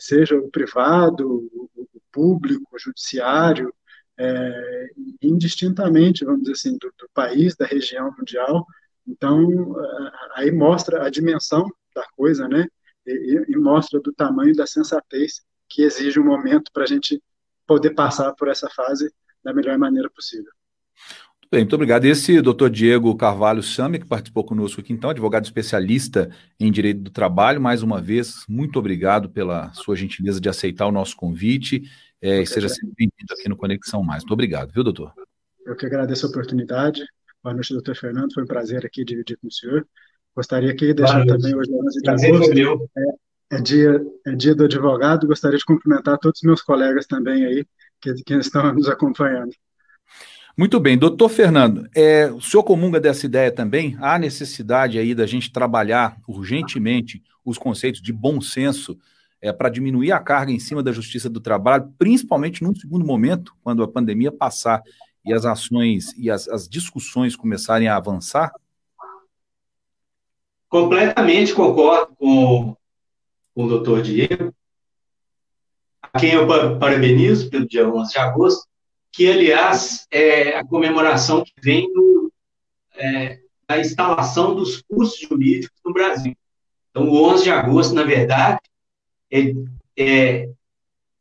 seja o privado, o público, judiciário, indistintamente, vamos dizer assim, do, do país, da região mundial. Então, aí mostra a dimensão da coisa, né? E, e mostra do tamanho da sensatez que exige um momento para a gente poder passar por essa fase da melhor maneira possível. Bem, muito obrigado. Esse doutor Diego Carvalho Sami, que participou conosco aqui, então, advogado especialista em direito do trabalho, mais uma vez, muito obrigado pela sua gentileza de aceitar o nosso convite é, e seja sempre bem-vindo aqui no Conexão Mais. Muito obrigado, viu, doutor? Eu que agradeço a oportunidade. Boa noite, doutor Fernando. Foi um prazer aqui dividir com o senhor. Gostaria aqui de deixar também hoje, 11 de agosto, é, é, dia, é dia do advogado. Gostaria de cumprimentar todos os meus colegas também aí, que, que estão nos acompanhando. Muito bem, doutor Fernando, é, o senhor comunga dessa ideia também? Há necessidade aí da gente trabalhar urgentemente os conceitos de bom senso é, para diminuir a carga em cima da justiça do trabalho, principalmente num segundo momento, quando a pandemia passar e as ações e as, as discussões começarem a avançar? Completamente concordo com, com o doutor Diego, a quem eu parabenizo pelo dia 11 de agosto, que, aliás, é a comemoração que vem é, da instalação dos cursos jurídicos no Brasil. Então, o 11 de agosto, na verdade, é, é,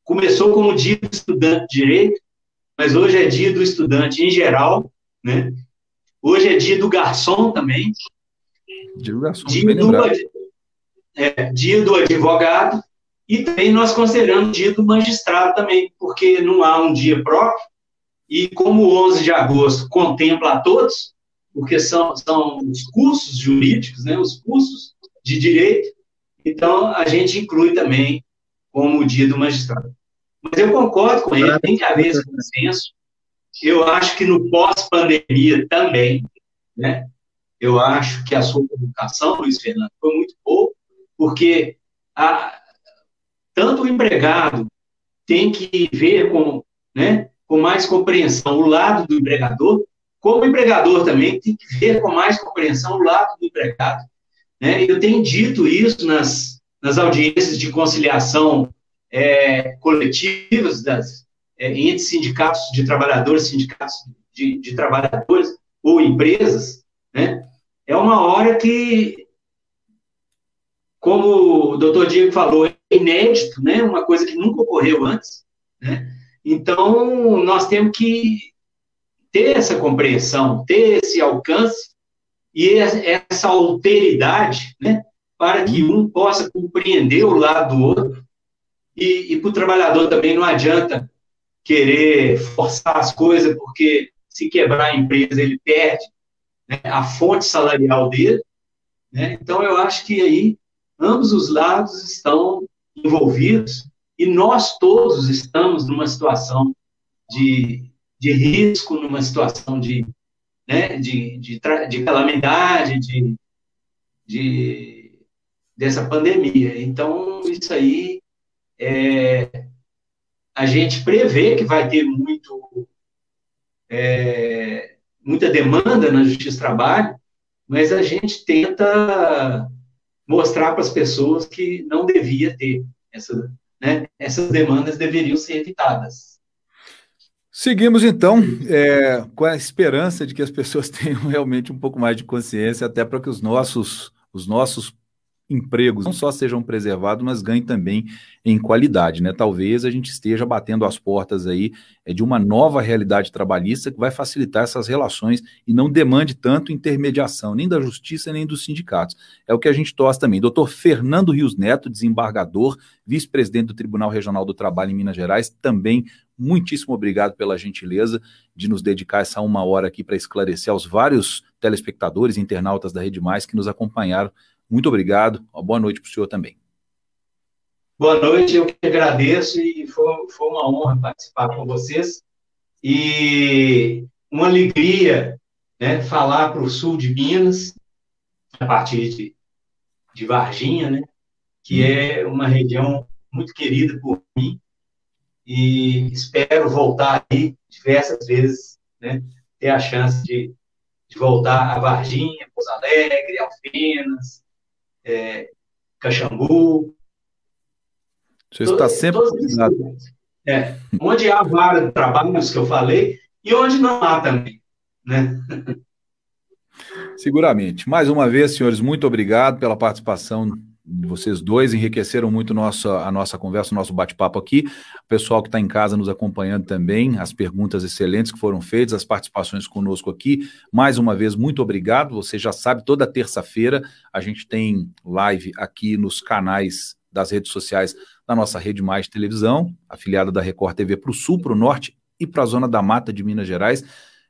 começou como dia do estudante de direito, mas hoje é dia do estudante em geral, né? Hoje é dia do garçom também. Dia do garçom, dia do, é, dia do advogado, e também nós consideramos dia do magistrado também, porque não há um dia próprio, e como o 11 de agosto contempla a todos, porque são, são os cursos jurídicos, né, os cursos de direito, então a gente inclui também como o dia do magistrado. Mas eu concordo com ele, tem que haver esse consenso. Eu acho que no pós-pandemia também, né? Eu acho que a sua comunicação, Luiz Fernando, foi muito boa, porque a, tanto o empregado tem que ver com, né, com mais compreensão o lado do empregador, como o empregador também tem que ver com mais compreensão o lado do empregado. Né? Eu tenho dito isso nas, nas audiências de conciliação é, coletivas das, é, entre sindicatos de trabalhadores, sindicatos de, de trabalhadores ou empresas, né, é uma hora que, como o doutor Diego falou, é inédito, né, uma coisa que nunca ocorreu antes. Né, então, nós temos que ter essa compreensão, ter esse alcance e essa alteridade, né, para que um possa compreender o lado do outro. E, e para o trabalhador também não adianta querer forçar as coisas, porque se quebrar a empresa, ele perde né, a fonte salarial dele. Né? Então, eu acho que aí ambos os lados estão envolvidos e nós todos estamos numa situação de, de risco, numa situação de, né, de, de, de calamidade, de, de, dessa pandemia. Então, isso aí é, a gente prevê que vai ter muito, é, muita demanda na Justiça do Trabalho, mas a gente tenta mostrar para as pessoas que não devia ter essa, né, essas demandas deveriam ser evitadas. Seguimos então é, com a esperança de que as pessoas tenham realmente um pouco mais de consciência, até para que os nossos, os nossos empregos não só sejam preservados, mas ganhem também em qualidade, né? Talvez a gente esteja batendo as portas aí é, de uma nova realidade trabalhista que vai facilitar essas relações e não demande tanto intermediação, nem da justiça, nem dos sindicatos. É o que a gente torce também. Doutor Fernando Rios Neto, desembargador, vice-presidente do Tribunal Regional do Trabalho em Minas Gerais, também muitíssimo obrigado pela gentileza de nos dedicar essa uma hora aqui para esclarecer aos vários telespectadores, internautas da Rede Mais que nos acompanharam muito obrigado. Uma boa noite para o senhor também. Boa noite, eu que agradeço e foi, foi uma honra participar com vocês. E uma alegria né, falar para o sul de Minas, a partir de, de Varginha, né, que é uma região muito querida por mim. E espero voltar aí diversas vezes, né, ter a chance de, de voltar a Varginha, Pouso Alegre, Alfenas, é, Caxambu. Você está sempre é, onde há vários trabalhos que eu falei e onde não há também, né? Seguramente. Mais uma vez, senhores, muito obrigado pela participação vocês dois enriqueceram muito nossa, a nossa conversa, o nosso bate-papo aqui. O pessoal que está em casa nos acompanhando também, as perguntas excelentes que foram feitas, as participações conosco aqui. Mais uma vez, muito obrigado. Você já sabe, toda terça-feira a gente tem live aqui nos canais das redes sociais da nossa Rede Mais Televisão, afiliada da Record TV para o Sul, para o Norte e para a Zona da Mata de Minas Gerais.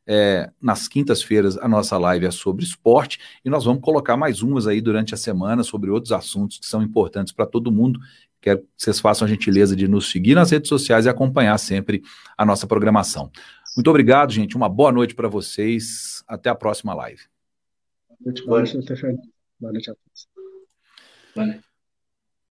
É, nas quintas-feiras a nossa live é sobre esporte e nós vamos colocar mais umas aí durante a semana sobre outros assuntos que são importantes para todo mundo. Quero que vocês façam a gentileza de nos seguir nas redes sociais e acompanhar sempre a nossa programação. Muito obrigado, gente. Uma boa noite para vocês. Até a próxima live. Boa noite, boa noite, Boa noite a todos. Boa noite.